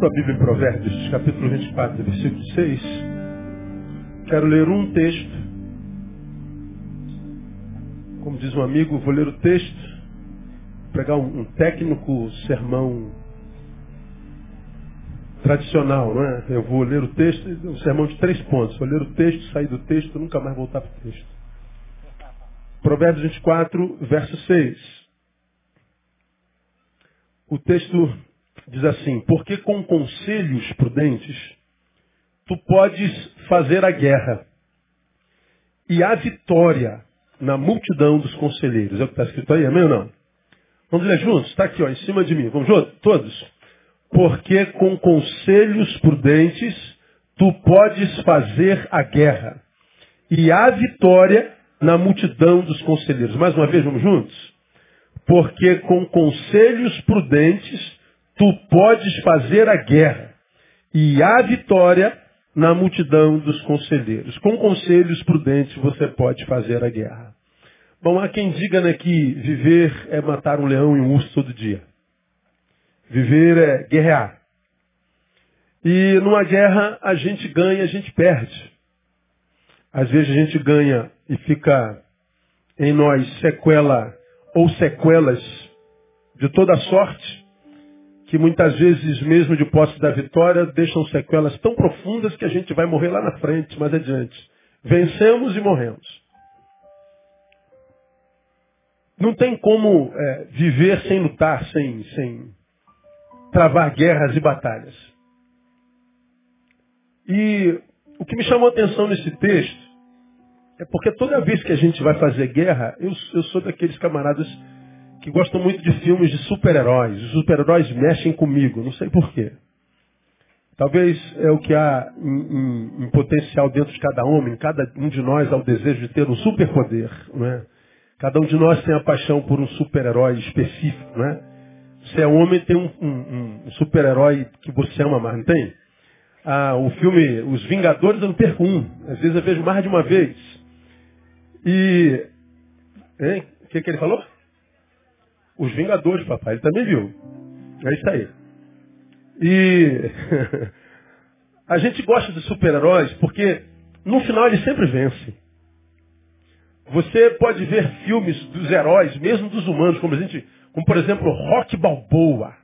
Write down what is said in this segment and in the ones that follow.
tua Bíblia em Provérbios, capítulo 24, versículo 6. Quero ler um texto. Como diz um amigo, vou ler o texto, pegar um, um técnico sermão tradicional, não é? Eu vou ler o texto, um sermão de três pontos. Vou ler o texto, sair do texto, nunca mais voltar para o texto. Provérbios 24, verso 6. O texto diz assim: Porque com conselhos prudentes tu podes fazer a guerra, e a vitória na multidão dos conselheiros. É o que está escrito aí, amém ou não? Vamos ler juntos? Está aqui, ó, em cima de mim. Vamos juntos? Todos? Porque com conselhos prudentes tu podes fazer a guerra, e a vitória na multidão dos conselheiros. Mais uma vez, vamos juntos? Porque com conselhos prudentes tu podes fazer a guerra e a vitória na multidão dos conselheiros. Com conselhos prudentes você pode fazer a guerra. Bom, há quem diga né, que viver é matar um leão e um urso todo dia. Viver é guerrear. E numa guerra a gente ganha, a gente perde. Às vezes a gente ganha e fica em nós sequela ou sequelas de toda sorte que muitas vezes, mesmo de posse da vitória, deixam sequelas tão profundas que a gente vai morrer lá na frente, mais adiante. Vencemos e morremos. Não tem como é, viver sem lutar, sem, sem travar guerras e batalhas. E o que me chamou a atenção nesse texto é porque toda vez que a gente vai fazer guerra, eu, eu sou daqueles camaradas que gostam muito de filmes de super-heróis. Os super-heróis mexem comigo, não sei porquê. Talvez é o que há em, em, em, potencial dentro de cada homem, cada um de nós há o desejo de ter um superpoder. Não é? Cada um de nós tem a paixão por um super-herói específico. Não é? Você é homem, tem um, um, um super-herói que você ama mais, não tem? Ah, o filme Os Vingadores eu não perco um. Às vezes eu vejo mais de uma vez. E. Hein? O que, que ele falou? Os Vingadores, papai. Ele também viu. É isso aí. E a gente gosta de super-heróis porque no final eles sempre vencem. Você pode ver filmes dos heróis, mesmo dos humanos, como a gente, como por exemplo Rock Balboa.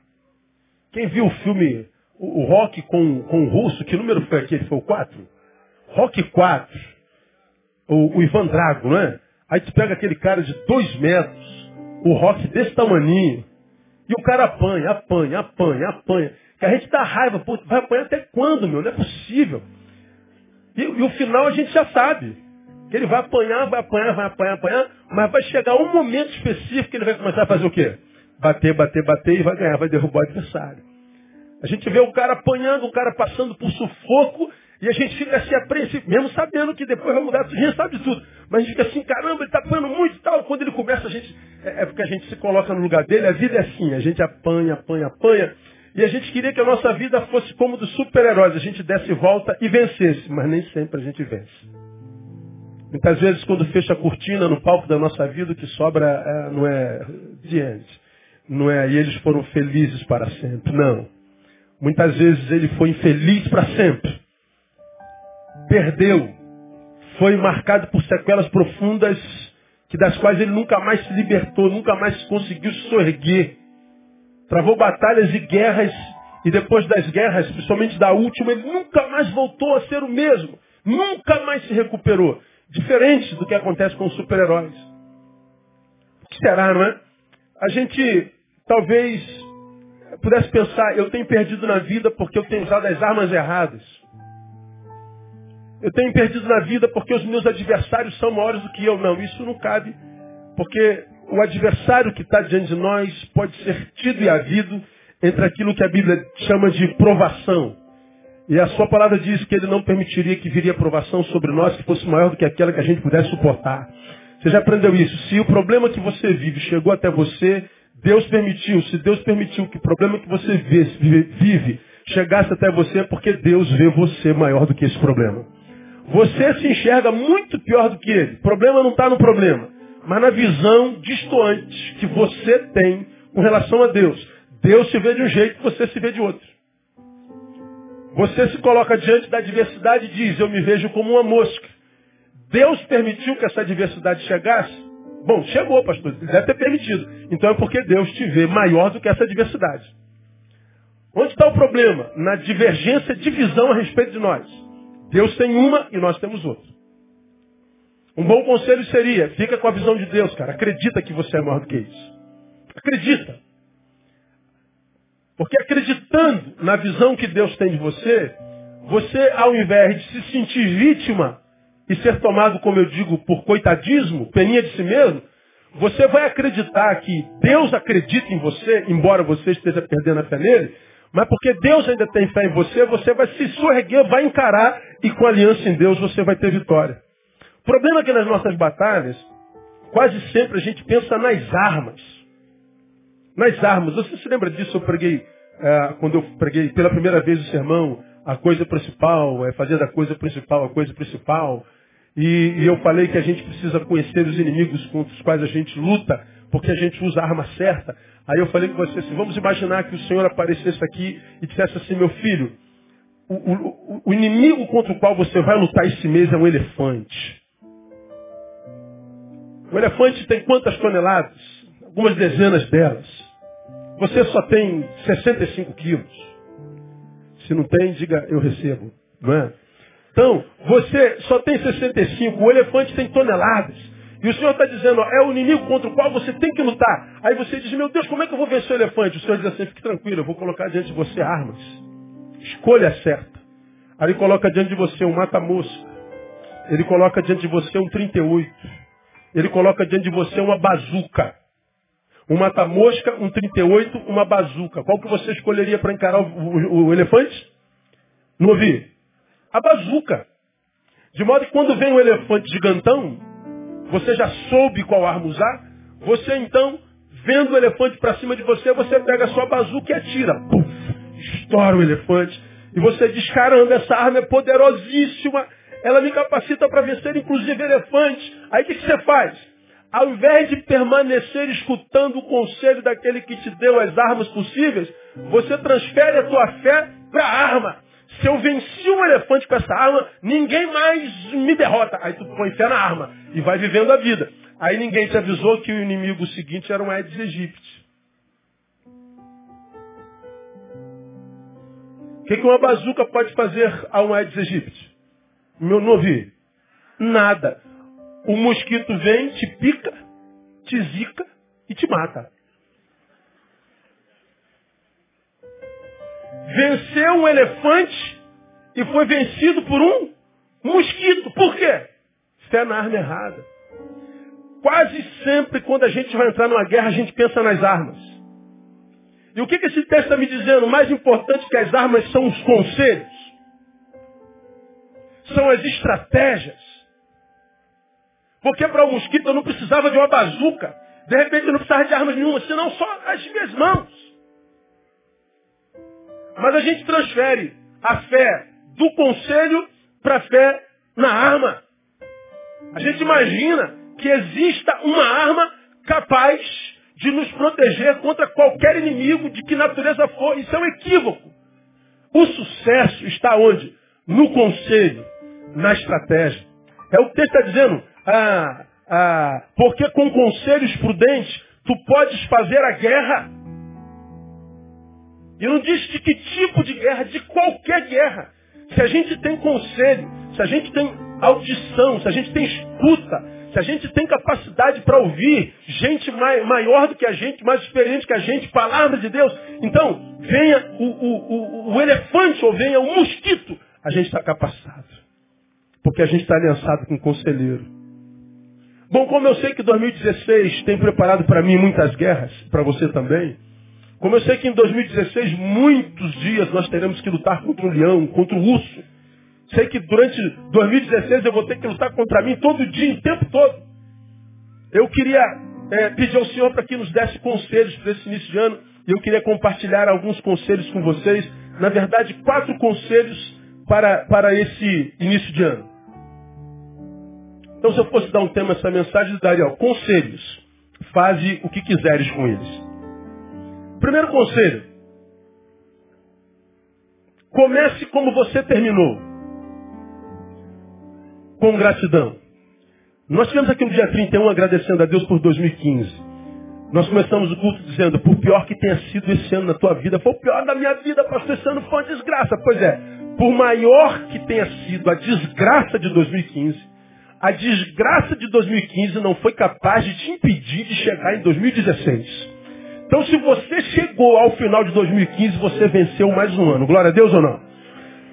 Quem viu o filme o, Rock com, com o russo, que número foi aquele? Foi o 4? Rock 4. O, o Ivan Drago, não é? Aí tu pega aquele cara de 2 metros, o rock desse tamaninho. E o cara apanha, apanha, apanha, apanha. Que a gente dá raiva, pô, vai apanhar até quando, meu? Não é possível. E, e o final a gente já sabe. Que ele vai apanhar, vai apanhar, vai apanhar, apanhar, mas vai chegar um momento específico que ele vai começar a fazer o quê? Bater, bater, bater e vai ganhar, vai derrubar o adversário. A gente vê o cara apanhando, o cara passando por sufoco, e a gente fica assim apreensivo, mesmo sabendo que depois vai mudar, a gente sabe tudo. Mas a gente fica assim, caramba, ele está apanhando muito e tal. Quando ele começa, a gente. É, é, porque a gente se coloca no lugar dele, a vida é assim, a gente apanha, apanha, apanha. E a gente queria que a nossa vida fosse como dos super-heróis, a gente desse volta e vencesse, mas nem sempre a gente vence. Muitas vezes, quando fecha a cortina no palco da nossa vida, o que sobra é, não é diante. Não é, e eles foram felizes para sempre. Não. Muitas vezes ele foi infeliz para sempre perdeu, foi marcado por sequelas profundas que das quais ele nunca mais se libertou, nunca mais conseguiu se sorguer. Travou batalhas e guerras e depois das guerras, principalmente da última, ele nunca mais voltou a ser o mesmo. Nunca mais se recuperou. Diferente do que acontece com os super-heróis. O que será, não é? A gente talvez pudesse pensar, eu tenho perdido na vida porque eu tenho usado as armas erradas. Eu tenho perdido na vida porque os meus adversários são maiores do que eu. Não, isso não cabe. Porque o adversário que está diante de nós pode ser tido e havido entre aquilo que a Bíblia chama de provação. E a sua palavra diz que ele não permitiria que viria provação sobre nós que fosse maior do que aquela que a gente pudesse suportar. Você já aprendeu isso? Se o problema que você vive chegou até você, Deus permitiu. Se Deus permitiu que o problema que você vive chegasse até você, é porque Deus vê você maior do que esse problema. Você se enxerga muito pior do que ele. O problema não está no problema, mas na visão distoante que você tem com relação a Deus. Deus se vê de um jeito, você se vê de outro. Você se coloca diante da adversidade e diz, eu me vejo como uma mosca. Deus permitiu que essa adversidade chegasse? Bom, chegou, pastor. Ele deve ter permitido. Então é porque Deus te vê maior do que essa adversidade. Onde está o problema? Na divergência de visão a respeito de nós. Deus tem uma e nós temos outra. Um bom conselho seria, fica com a visão de Deus, cara. Acredita que você é maior do que isso. Acredita. Porque acreditando na visão que Deus tem de você, você, ao invés de se sentir vítima e ser tomado, como eu digo, por coitadismo, peninha de si mesmo, você vai acreditar que Deus acredita em você, embora você esteja perdendo a fé nele, mas porque Deus ainda tem fé em você, você vai se sorreguer, vai encarar e com aliança em Deus você vai ter vitória. O problema é que nas nossas batalhas, quase sempre a gente pensa nas armas nas armas. Você se lembra disso? Eu preguei, é, quando eu preguei pela primeira vez o sermão, a coisa principal, é fazer da coisa principal a coisa principal. E, e, eu falei que a gente precisa conhecer os inimigos contra os quais a gente luta, porque a gente usa a arma certa. Aí eu falei com você assim, vamos imaginar que o Senhor aparecesse aqui e dissesse assim, meu filho, o, o, o inimigo contra o qual você vai lutar esse mês é um elefante. O elefante tem quantas toneladas? Algumas dezenas delas. Você só tem 65 quilos. Se não tem, diga eu recebo. Não é? Então, você só tem 65, o elefante tem toneladas. E o Senhor está dizendo, ó, é o inimigo contra o qual você tem que lutar. Aí você diz, meu Deus, como é que eu vou vencer o elefante? O Senhor diz assim, fique tranquilo, eu vou colocar diante de você armas. Escolha certa. Aí ele coloca diante de você um mata-mosca. Ele coloca diante de você um 38. Ele coloca diante de você uma bazuca. Um mata-mosca, um 38, uma bazuca. Qual que você escolheria para encarar o, o, o, elefante? Não ouvi? A bazuca. De modo que quando vem um elefante gigantão, você já soube qual arma usar, você então, vendo o elefante para cima de você, você pega a sua bazuca e atira. Puf, estoura o elefante. E você diz, caramba, essa arma é poderosíssima. Ela me capacita para vencer inclusive elefantes. Aí o que, que você faz? ao invés de permanecer escutando o conselho daquele que te deu as armas possíveis, você transfere a tua fé para a arma. Se eu venci um elefante com essa arma, ninguém mais me derrota. Aí tu põe fé na arma e vai vivendo a vida. Aí ninguém te avisou que o inimigo seguinte era um Aedes aegypti. O que, que uma bazuca pode fazer a um Aedes aegypti? Não, não. Nada. O mosquito vem, te pica, te zica e te mata. Venceu um elefante e foi vencido por um mosquito. Por quê? Fé na arma errada. Quase sempre quando a gente vai entrar numa guerra, a gente pensa nas armas. E o que, que esse texto está me dizendo? Mais importante que as armas são os conselhos. São as estratégias. Porque para o mosquito eu não precisava de uma bazuca. De repente eu não precisava de armas nenhuma, senão só as minhas mãos. Mas a gente transfere a fé do conselho para a fé na arma. A gente imagina que exista uma arma capaz de nos proteger contra qualquer inimigo de que natureza for. Isso é um equívoco. O sucesso está onde? No conselho, na estratégia. É o que está dizendo. Ah, ah, porque com conselhos prudentes tu podes fazer a guerra. E não diz de que tipo de guerra, de qualquer guerra. Se a gente tem conselho, se a gente tem audição, se a gente tem escuta, se a gente tem capacidade para ouvir gente maior do que a gente, mais experiente que a gente, palavra de Deus, então venha o, o, o, o elefante ou venha o mosquito, a gente está capacitado. Porque a gente está aliançado com o conselheiro. Bom, como eu sei que 2016 tem preparado para mim muitas guerras, para você também, como eu sei que em 2016 muitos dias nós teremos que lutar contra o leão, contra o urso, sei que durante 2016 eu vou ter que lutar contra mim todo dia, o tempo todo. Eu queria é, pedir ao Senhor para que nos desse conselhos para esse início de ano. E eu queria compartilhar alguns conselhos com vocês. Na verdade, quatro conselhos para, para esse início de ano. Então, se eu fosse dar um tema essa mensagem, eu daria ó, conselhos. Faze o que quiseres com eles. Primeiro conselho. Comece como você terminou. Com gratidão. Nós tivemos aqui no dia 31 agradecendo a Deus por 2015. Nós começamos o culto dizendo, por pior que tenha sido esse ano na tua vida, foi o pior da minha vida, pastor, esse ano foi uma desgraça. Pois é, por maior que tenha sido a desgraça de 2015, a desgraça de 2015 não foi capaz de te impedir de chegar em 2016. Então, se você chegou ao final de 2015, você venceu mais um ano. Glória a Deus ou não?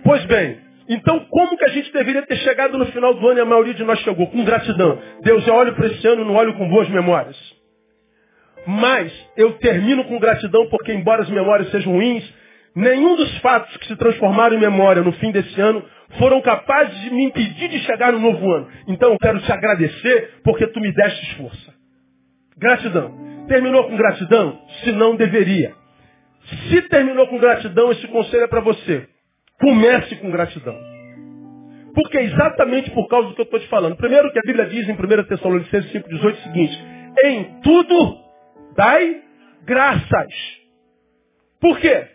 Pois bem, então como que a gente deveria ter chegado no final do ano e a maioria de nós chegou? Com gratidão. Deus, eu olho para esse ano e não olho com boas memórias. Mas eu termino com gratidão porque, embora as memórias sejam ruins, nenhum dos fatos que se transformaram em memória no fim desse ano foram capazes de me impedir de chegar no novo ano. Então eu quero te agradecer porque tu me deste força. Gratidão. Terminou com gratidão? Se não, deveria. Se terminou com gratidão, esse conselho é para você. Comece com gratidão. Porque é exatamente por causa do que eu estou te falando. Primeiro que a Bíblia diz em 1 Tessalonicenses 5,18 o seguinte, em tudo dai graças. Por quê?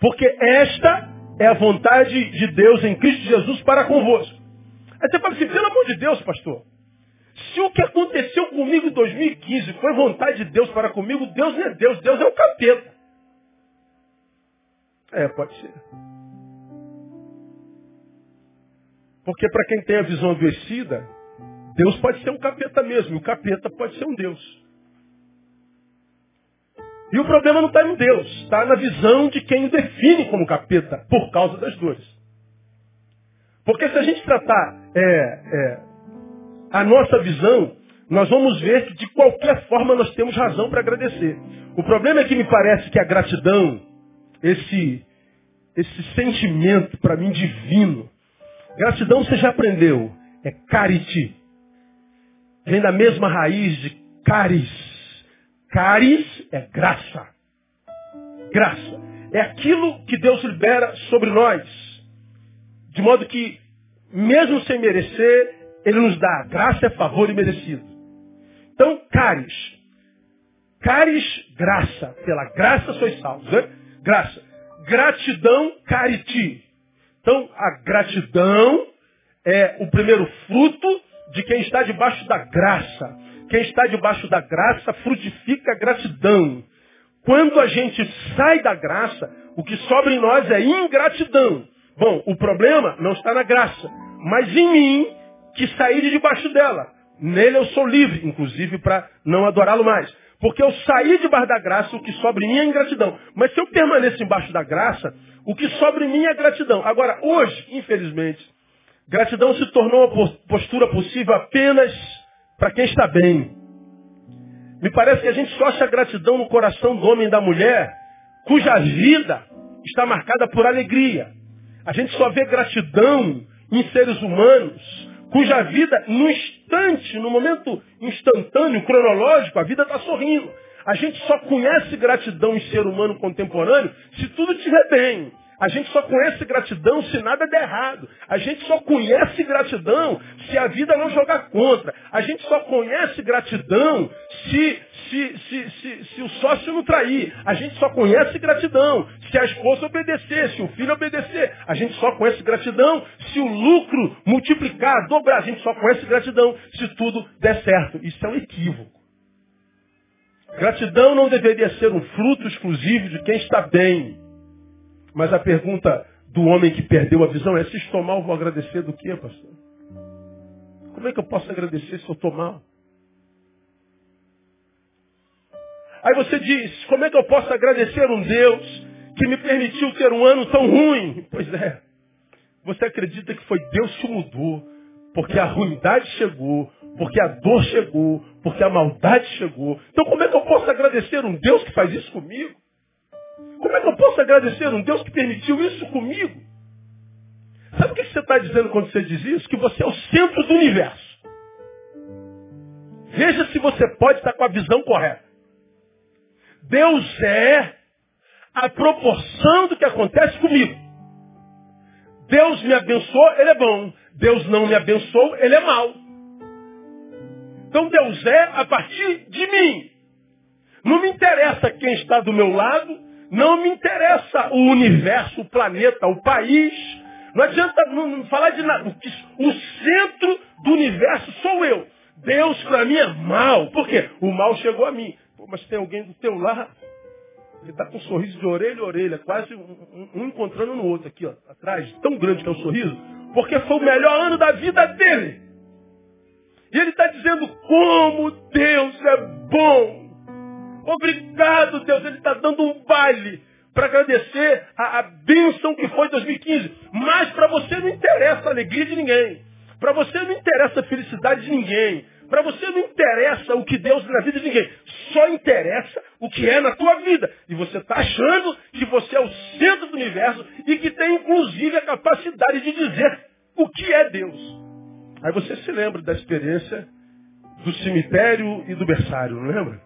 Porque esta é a vontade de Deus em Cristo Jesus para convosco. Aí você fala assim, pelo amor de Deus, pastor, se o que aconteceu comigo em 2015 foi vontade de Deus para comigo, Deus não é Deus, Deus é o capeta. É, pode ser. Porque para quem tem a visão adoecida, Deus pode ser um capeta mesmo, e o capeta pode ser um Deus. E o problema não está em Deus, está na visão de quem o define como capeta, por causa das dores. Porque se a gente tratar é, é, a nossa visão, nós vamos ver que de qualquer forma nós temos razão para agradecer. O problema é que me parece que a gratidão, esse, esse sentimento para mim divino, gratidão você já aprendeu, é carite. Vem da mesma raiz de caris, Caris é graça. Graça. É aquilo que Deus libera sobre nós. De modo que, mesmo sem merecer, Ele nos dá. Graça é favor imerecido. Então, caris. Caris, graça. Pela graça sois salvos. Né? Graça. Gratidão, cariti. Então, a gratidão é o primeiro fruto de quem está debaixo da graça. Quem está debaixo da graça frutifica a gratidão. Quando a gente sai da graça, o que sobra em nós é ingratidão. Bom, o problema não está na graça, mas em mim que saí de debaixo dela. Nele eu sou livre, inclusive para não adorá-lo mais. Porque eu saí debaixo da graça, o que sobra em mim é ingratidão. Mas se eu permaneço embaixo da graça, o que sobra em mim é gratidão. Agora, hoje, infelizmente, gratidão se tornou uma postura possível apenas para quem está bem. Me parece que a gente só acha gratidão no coração do homem e da mulher cuja vida está marcada por alegria. A gente só vê gratidão em seres humanos cuja vida, no instante, no momento instantâneo, cronológico, a vida está sorrindo. A gente só conhece gratidão em ser humano contemporâneo se tudo estiver bem. A gente só conhece gratidão se nada der errado. A gente só conhece gratidão se a vida não jogar contra. A gente só conhece gratidão se, se, se, se, se o sócio não trair. A gente só conhece gratidão se a esposa obedecer, se o filho obedecer. A gente só conhece gratidão se o lucro multiplicar, dobrar. A gente só conhece gratidão se tudo der certo. Isso é um equívoco. Gratidão não deveria ser um fruto exclusivo de quem está bem. Mas a pergunta do homem que perdeu a visão é, se estou mal, vou agradecer do quê, pastor? Como é que eu posso agradecer se eu estou mal? Aí você diz, como é que eu posso agradecer um Deus que me permitiu ter um ano tão ruim? Pois é, você acredita que foi Deus que mudou, porque a ruindade chegou, porque a dor chegou, porque a maldade chegou. Então como é que eu posso agradecer um Deus que faz isso comigo? Como é que eu posso agradecer um Deus que permitiu isso comigo? Sabe o que você está dizendo quando você diz isso? Que você é o centro do universo. Veja se você pode estar com a visão correta. Deus é a proporção do que acontece comigo. Deus me abençoou, ele é bom. Deus não me abençoou, ele é mau. Então Deus é a partir de mim. Não me interessa quem está do meu lado, Não me interessa o universo, o planeta, o país. Não adianta não falar de nada. O centro do universo sou eu. Deus para mim é mal. Por quê? O mal chegou a mim. Pô, mas tem alguém do teu lado que está com um sorriso de orelha a orelha, quase um, um, um, encontrando no outro aqui, ó, atrás, tão grande que é o sorriso, porque foi o melhor ano da vida dele. E ele está dizendo como Deus é bom. Obrigado, Deus. Ele está dando um baile para agradecer a, a bênção que foi 2015. Mas para você não interessa a alegria de ninguém. Para você não interessa a felicidade de ninguém. Para você não interessa o que Deus na vida de ninguém. Só interessa o que é na tua vida. E você está achando que você é o centro do universo e que tem inclusive a capacidade de dizer o que é Deus. Aí você se lembra da experiência do cemitério e do berçário, não lembra?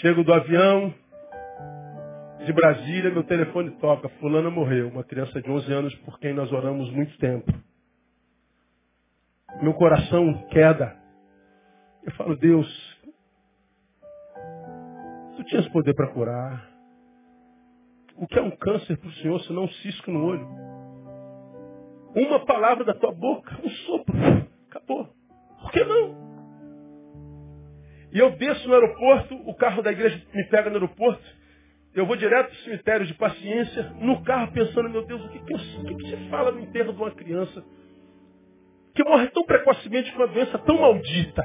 Chego do avião de Brasília, meu telefone toca. Fulana morreu, uma criança de 11 anos por quem nós oramos muito tempo. Meu coração queda. Eu falo, Deus, tu tinhas poder para curar. O que é um câncer para o Senhor se não um cisco no olho? Uma palavra da tua boca, um sopro, acabou. Por que não? E eu desço no aeroporto, o carro da igreja me pega no aeroporto, eu vou direto para o cemitério de paciência, no carro pensando, meu Deus, o que, que, o que, que fala no enterro de uma criança que morre tão precocemente com uma doença tão maldita?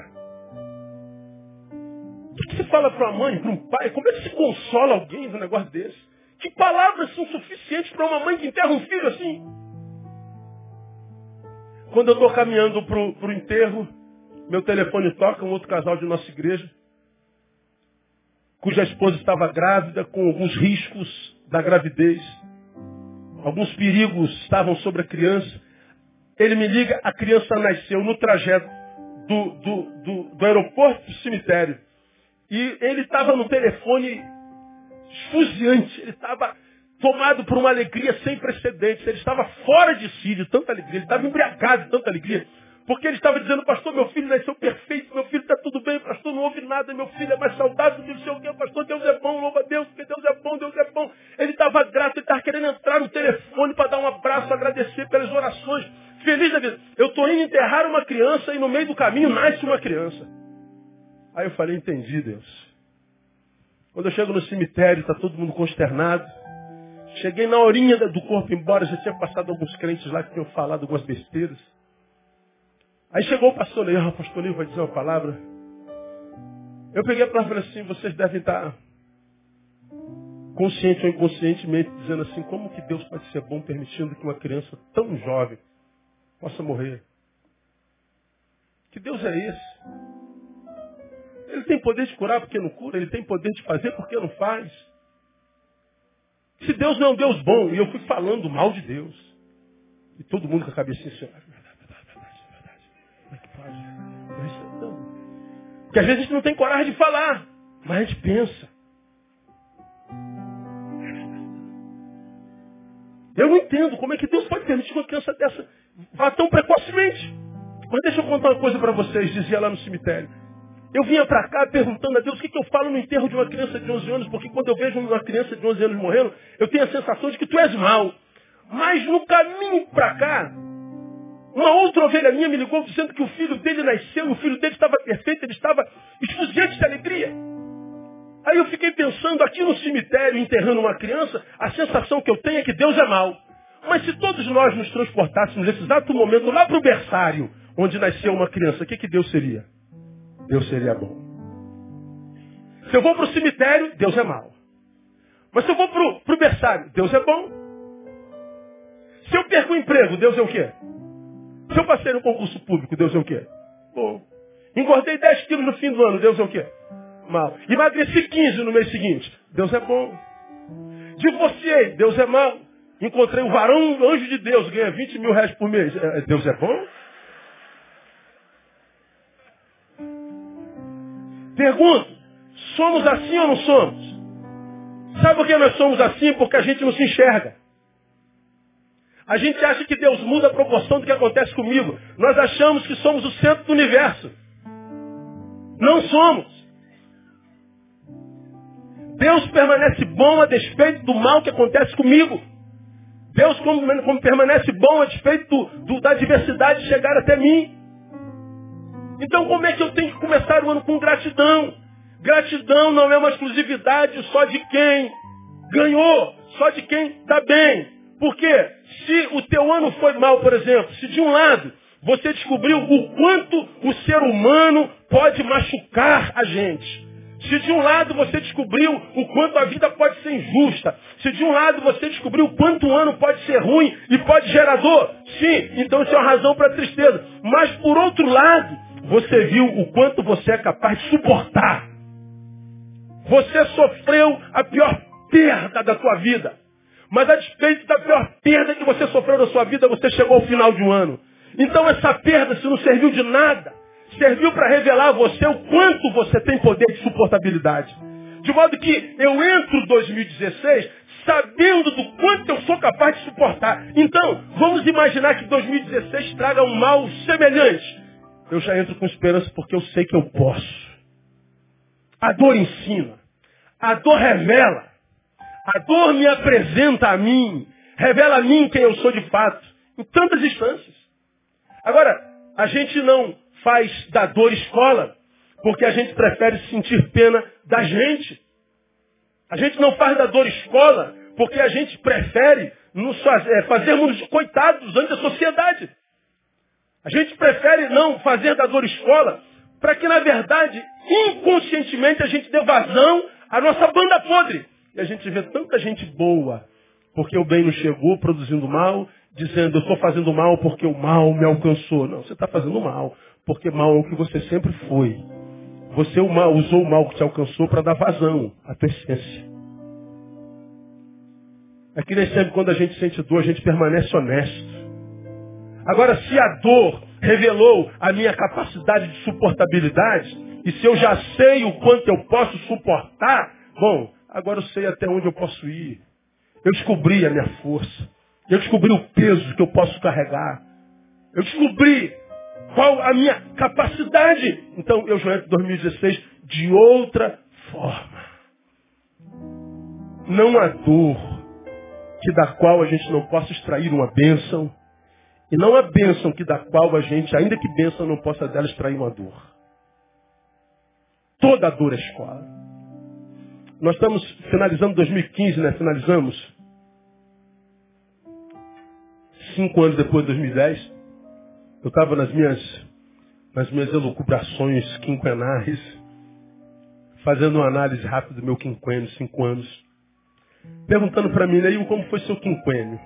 O que, se fala para uma mãe, para um pai? Como é que se consola alguém num negócio desse? Que palavras são suficientes para uma mãe que enterra um filho assim? Quando eu estou caminhando para o enterro, meu telefone toca, um outro casal de nossa igreja, cuja esposa estava grávida, com alguns riscos da gravidez. Alguns perigos estavam sobre a criança. Ele me liga, a criança nasceu no trajeto do, do, do, do aeroporto para o cemitério. E ele estava no telefone esfuziante, ele estava tomado por uma alegria sem precedentes. Ele estava fora de si de tanta alegria, ele estava embriagado de tanta alegria. Porque ele estava dizendo, pastor, meu filho nasceu perfeito, meu filho está tudo bem, pastor, não houve nada, meu filho é mais saudável do que o seu que pastor, Deus é bom, louva a Deus, porque Deus é bom, Deus é bom. Ele estava grato, ele estava querendo entrar no telefone para dar um abraço, agradecer pelas orações. Feliz da vida. Eu estou indo enterrar uma criança e no meio do caminho nasce uma criança. Aí eu falei, entendi, Deus. Quando eu chego no cemitério, está todo mundo consternado. Cheguei na horinha do corpo embora, já tinha passado alguns crentes lá que tinham falado algumas besteiras. Aí chegou o pastor Leão, o pastor Leão vai dizer uma palavra. Eu peguei a palavra assim, vocês devem estar consciente ou inconscientemente dizendo assim, como que Deus pode ser bom permitindo que uma criança tão jovem possa morrer? Que Deus é esse? Ele tem poder de curar porque não cura, ele tem poder de fazer porque não faz. Se Deus não é um Deus bom, e eu fui falando mal de Deus, e todo mundo com a cabeça assim, verdade, verdade, verdade, verdade. Como é que pode? Porque às vezes a gente não tem coragem de falar, mas a gente pensa. Eu não entendo como é que Deus pode permitir uma criança dessa vá tão precocemente. Mas deixa eu contar uma coisa para vocês, dizia lá no cemitério. Eu vinha para cá perguntando a Deus o que, que, eu falo no enterro de uma criança de 11 anos, porque quando eu vejo uma criança de 11 anos morrendo, eu tenho a sensação de que tu és mal. Mas no caminho para cá, uma outra ovelha minha me ligou dizendo que o filho dele nasceu, o filho dele estava perfeito, ele estava esfuziante de alegria. Aí eu fiquei pensando aqui no cemitério, enterrando uma criança, a sensação que eu tenho é que Deus é mal. Mas se todos nós nos transportássemos nesse exato momento lá para o berçário, onde nasceu uma criança, o que, que Deus seria? Deus seria bom. Se eu vou para o cemitério, Deus é mau. Mas se eu vou para o berçário, Deus é bom. Se eu perco o emprego, Deus é o quê? Se eu passei no concurso público, Deus é o quê? Bom. Engordei 10 quilos no fim do ano, Deus é o quê? Mal. Emagreci 15 no mês seguinte, Deus é bom. Divorciei, Deus é mal. Encontrei um varão, um anjo de Deus, ganha 20 mil reais por mês, é, Deus é bom? Pergunto, somos assim ou não somos? Sabe por que nós somos assim? Porque a gente não se enxerga. A gente acha que Deus muda a proporção do que acontece comigo. Nós achamos que somos o centro do universo. Não somos. Deus permanece bom a despeito do mal que acontece comigo. Deus como, como permanece bom a despeito do, do, da adversidade chegar até mim. Então como é que eu tenho que começar o ano com gratidão? Gratidão não é uma exclusividade só de quem ganhou, só de quem está bem. Porque se o teu ano foi mal, por exemplo, se de um lado você descobriu o quanto o ser humano pode machucar a gente. Se de um lado você descobriu o quanto a vida pode ser injusta, se de um lado você descobriu o quanto o ano pode ser ruim e pode gerar dor, sim, então isso é uma razão para tristeza. Mas por outro lado, você viu o quanto você é capaz de suportar. Você sofreu a pior perda da tua vida. Mas a despeito da pior perda que você sofreu na sua vida, você chegou ao final de um ano. Então essa perda, se não serviu de nada, serviu para revelar a você o quanto você tem poder de suportabilidade. De modo que eu entro 2016 sabendo do quanto eu sou capaz de suportar. Então, vamos imaginar que 2016 traga um mal semelhante. Eu já entro com esperança porque eu sei que eu posso. A dor ensina. A dor revela. A dor me apresenta a mim. Revela a mim quem eu sou de fato. Em tantas instâncias. Agora, a gente não faz da dor escola, porque a gente prefere sentir pena da gente. A gente não faz da dor escola, porque a gente prefere nos fazer, é, fazermos coitados ante a sociedade. A gente prefere não fazer da dor escola, para que, na verdade, inconscientemente a gente dê vazão à nossa banda podre. E a gente vê tanta gente boa, porque o bem não chegou produzindo mal, dizendo eu estou fazendo mal porque o mal me alcançou. Não, você está fazendo mal, porque mal é o que você sempre foi. Você usou o mal que te alcançou para dar vazão à tua essência. É que nem sempre quando a gente sente dor, a gente permanece honesto. Agora, se a dor revelou a minha capacidade de suportabilidade, e se eu já sei o quanto eu posso suportar, bom, agora eu sei até onde eu posso ir. Eu descobri a minha força. Eu descobri o peso que eu posso carregar. Eu descobri qual a minha capacidade. Então eu já entro 2016 de outra forma. Não há dor que da qual a gente não possa extrair uma bênção. E não há bênção que da qual a gente, ainda que bênção, não possa dela extrair uma dor. Toda dor é escola. Nós estamos finalizando 2015, né? Finalizamos. Cinco anos depois de 2010. Eu estava nas minhas, nas minhas elucubrações quinquenais, fazendo uma análise rápida do meu quinquênio, cinco anos, perguntando para mim, Neil, como foi seu quinquênio?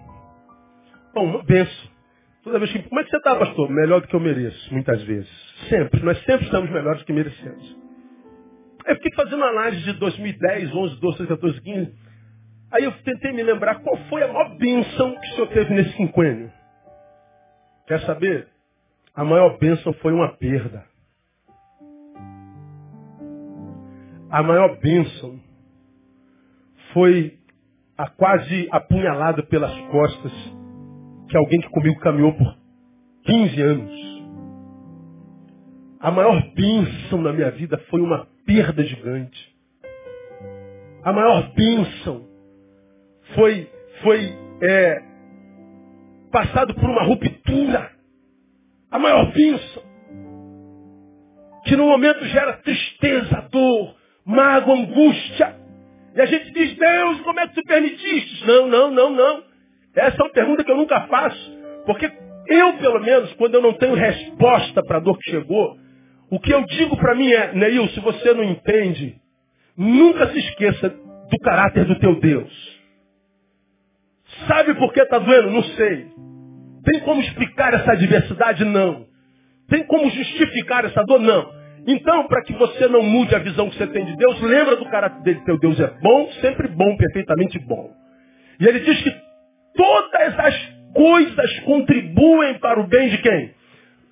Bom, uma benção. Toda vez que, como é que você está, pastor? Melhor do que eu mereço, muitas vezes. Sempre. Nós sempre estamos melhores do que merecemos. Eu fiquei fazendo análise de 2010, 11, 12, 14, 15. Aí eu tentei me lembrar qual foi a maior bênção que o senhor teve nesse quinquênio. Quer saber? A maior bênção foi uma perda. A maior bênção foi a quase apunhalada pelas costas que alguém que comigo caminhou por 15 anos. A maior bênção na minha vida foi uma perda gigante. A maior bênção foi, foi é, passado por uma ruptura a maior bênção. Que no momento gera tristeza, dor, mágoa, angústia. E a gente diz, Deus, como é que tu permitiste? Não, não, não, não. Essa é uma pergunta que eu nunca faço. Porque eu, pelo menos, quando eu não tenho resposta para a dor que chegou, o que eu digo para mim é, Neil, se você não entende, nunca se esqueça do caráter do teu Deus. Sabe por que está doendo? Não sei. Tem como explicar essa adversidade? Não. Tem como justificar essa dor? Não. Então, para que você não mude a visão que você tem de Deus, lembra do caráter dele. Teu Deus é bom, sempre bom, perfeitamente bom. E ele diz que todas as coisas contribuem para o bem de quem?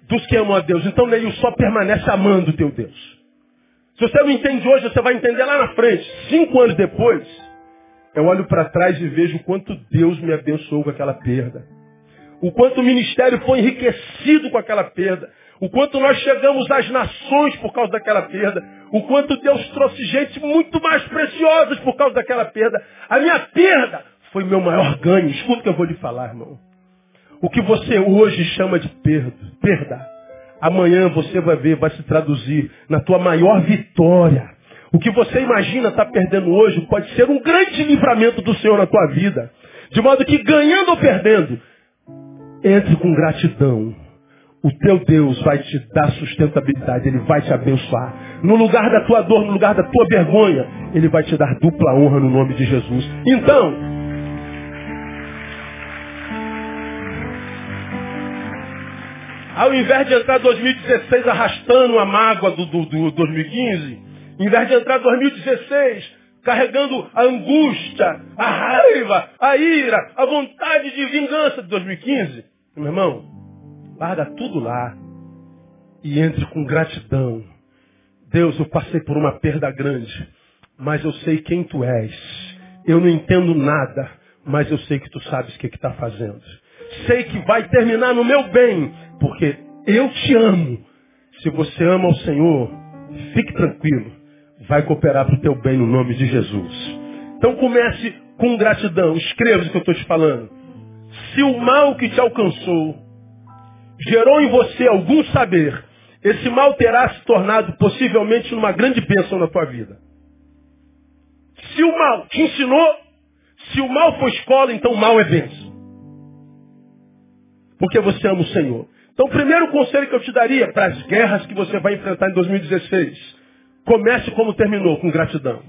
Dos que amam a Deus. Então, Neil só permanece amando teu Deus. Se você não entende hoje, você vai entender lá na frente. Cinco anos depois, eu olho para trás e vejo quanto Deus me abençoou com aquela perda o quanto o ministério foi enriquecido com aquela perda, o quanto nós chegamos às nações por causa daquela perda, o quanto Deus trouxe gente muito mais preciosa por causa daquela perda. A minha perda foi meu maior ganho. Escuta o que eu vou lhe falar, irmão. O que você hoje chama de perda, perda, amanhã você vai ver, vai se traduzir na tua maior vitória. O que você imagina estar tá perdendo hoje pode ser um grande livramento do Senhor na tua vida. De modo que ganhando ou perdendo, entre com gratidão. O teu Deus vai te dar sustentabilidade, Ele vai te abençoar. No lugar da tua dor, no lugar da tua vergonha, Ele vai te dar dupla honra no nome de Jesus. Então, ao invés de entrar 2016 arrastando a mágoa do, do, do 2015, ao invés de entrar 2016 carregando a angústia, a raiva, a ira, a vontade de vingança de 2015. Meu irmão, larga tudo lá e entre com gratidão. Deus, eu passei por uma perda grande, mas eu sei quem tu és. Eu não entendo nada, mas eu sei que tu sabes o que está fazendo. Sei que vai terminar no meu bem, porque eu te amo. Se você ama o Senhor, fique tranquilo vai cooperar para o teu bem no nome de Jesus. Então comece com gratidão. Escreva o que eu estou te falando. Se o mal que te alcançou gerou em você algum saber, esse mal terá se tornado possivelmente numa grande bênção na tua vida. Se o mal te ensinou, se o mal foi escola, então o mal é bênção. Porque você ama o Senhor. Então o primeiro conselho que eu te daria para as guerras que você vai enfrentar em 2016 Comece como terminou, com gratidão.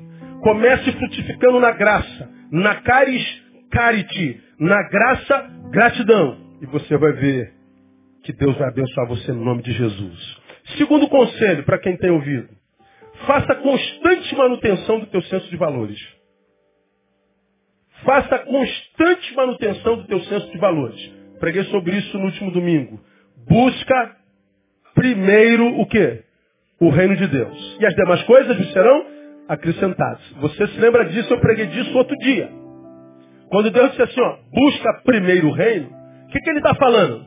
Comece frutificando na graça, na caris, carite, na graça, gratidão. E você vai ver que Deus vai abençoar você no nome de Jesus. Segundo conselho, para quem tem ouvido. Faça constante manutenção do teu senso de valores. Faça constante manutenção do teu senso de valores. Preguei sobre isso no último domingo. Busca primeiro o quê? o reino de Deus. E as demais coisas lhe serão acrescentadas. Você se lembra disso? Eu preguei disso outro dia. Quando Deus disse assim, ó, busca primeiro o reino, o que, que ele está falando?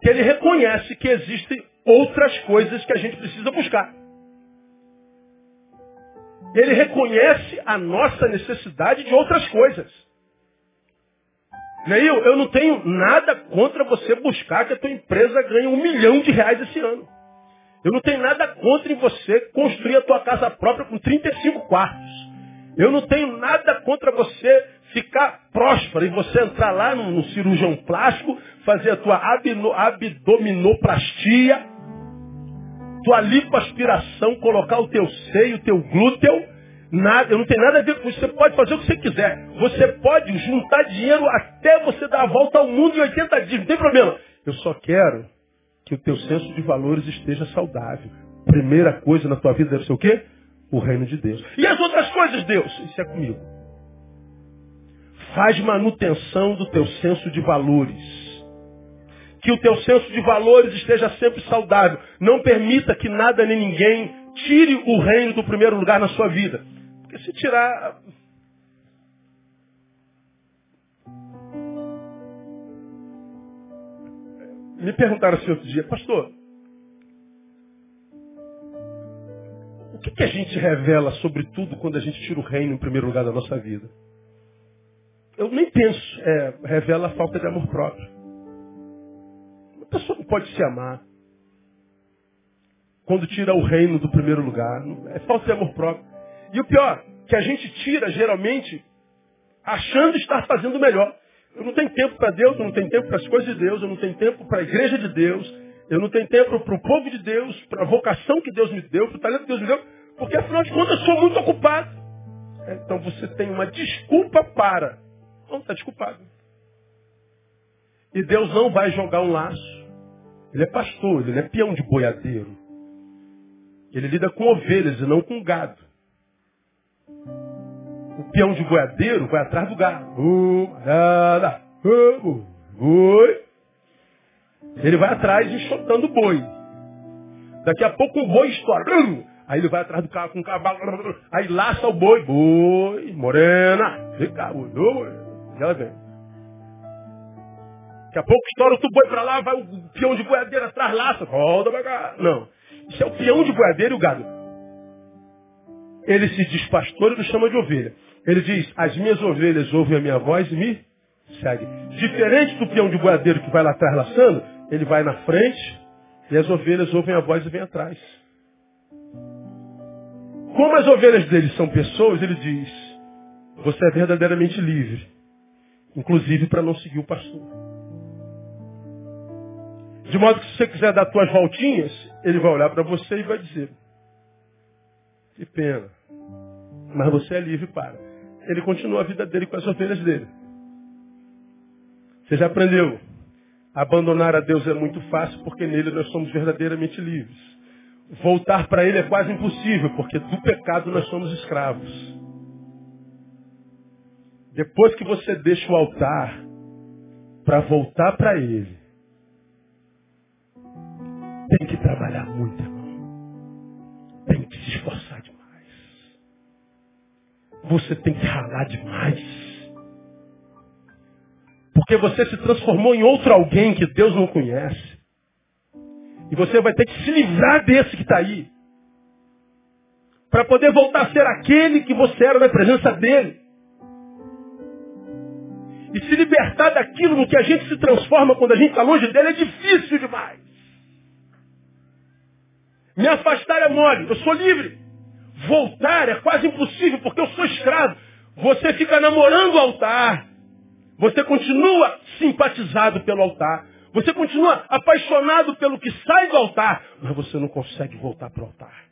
Que ele reconhece que existem outras coisas que a gente precisa buscar. Ele reconhece a nossa necessidade de outras coisas. Neil, eu não tenho nada contra você buscar que a tua empresa ganhe um milhão de reais esse ano. Eu não tenho nada contra em você construir a tua casa própria com 35 quartos. Eu não tenho nada contra você ficar próspero e você entrar lá no, no cirurgião plástico, fazer a tua abino, abdominoplastia, tua lipoaspiração, colocar o teu seio, o teu glúteo. Nada, não tenho nada a ver com isso. Você pode fazer o que você quiser. Você pode juntar dinheiro até você dar a volta ao mundo em 80 dias. Não tem problema. Eu só quero que o teu senso de valores esteja saudável. Primeira coisa na tua vida deve ser o quê? O reino de Deus. E as outras coisas, Deus? Isso é comigo. Faz manutenção do teu senso de valores. Que o teu senso de valores esteja sempre saudável. Não permita que nada nem ninguém tire o reino do primeiro lugar na sua vida. Porque se tirar, Me perguntaram assim outro dia, pastor, o que, que a gente revela sobre tudo quando a gente tira o reino em primeiro lugar da nossa vida? Eu nem penso, é, revela a falta de amor próprio. Uma pessoa não pode se amar quando tira o reino do primeiro lugar. É falta de amor próprio. E o pior, que a gente tira geralmente achando estar fazendo melhor. Eu não tenho tempo para Deus, eu não tenho tempo para as coisas de Deus, eu não tenho tempo para a igreja de Deus, eu não tenho tempo para o povo de Deus, para a vocação que Deus me deu, para o talento que Deus me deu, porque afinal de contas eu sou muito ocupado. Então você tem uma desculpa para. Não está desculpado. E Deus não vai jogar um laço. Ele é pastor, ele não é peão de boiadeiro. Ele lida com ovelhas e não com gado. O peão de boiadeiro vai atrás do gado. Boi. Ele vai atrás enxotando o boi. Daqui a pouco o boi estoura. Aí ele vai atrás do carro com o cavalo. Aí laça o boi. Boi, morena. Vem cá, boi. Ela vem. Daqui a pouco estoura outro boi para lá, vai o peão de boiadeiro atrás, laça. Volta pra. Não. Isso é o peão de boiadeiro e o gado. ele se diz pastor e nos chama de ovelha. Ele diz, as minhas ovelhas ouvem a minha voz e me seguem. Diferente do peão de boadeiro que vai lá atrás laçando, ele vai na frente e as ovelhas ouvem a voz e vêm atrás. Como as ovelhas dele são pessoas, ele diz, você é verdadeiramente livre. Inclusive para não seguir o pastor. De modo que se você quiser dar suas voltinhas, ele vai olhar para você e vai dizer, que pena. Mas você é livre para. Ele continua a vida dele com as ovelhas dele. Você já aprendeu? Abandonar a Deus é muito fácil porque nele nós somos verdadeiramente livres. Voltar para ele é quase impossível porque do pecado nós somos escravos. Depois que você deixa o altar para voltar para ele, tem que trabalhar muito, irmão. Tem que se esforçar demais. Você tem que ralar demais. Porque você se transformou em outro alguém que Deus não conhece. E você vai ter que se livrar desse que está aí. Para poder voltar a ser aquele que você era na presença dele. E se libertar daquilo no que a gente se transforma quando a gente está longe dele é difícil demais. Me afastar é mole, eu sou livre. Voltar é quase impossível, porque eu sou escravo. Você fica namorando o altar. Você continua simpatizado pelo altar. Você continua apaixonado pelo que sai do altar. Mas você não consegue voltar para o altar.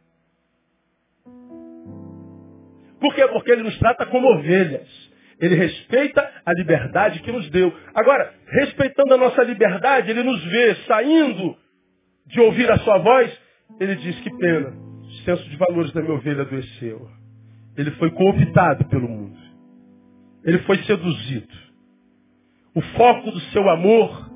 Por quê? Porque ele nos trata como ovelhas. Ele respeita a liberdade que nos deu. Agora, respeitando a nossa liberdade, ele nos vê saindo de ouvir a sua voz. Ele diz que pena. O senso de valores da minha ovelha adoeceu. Ele foi cooptado pelo mundo. Ele foi seduzido. O foco do seu amor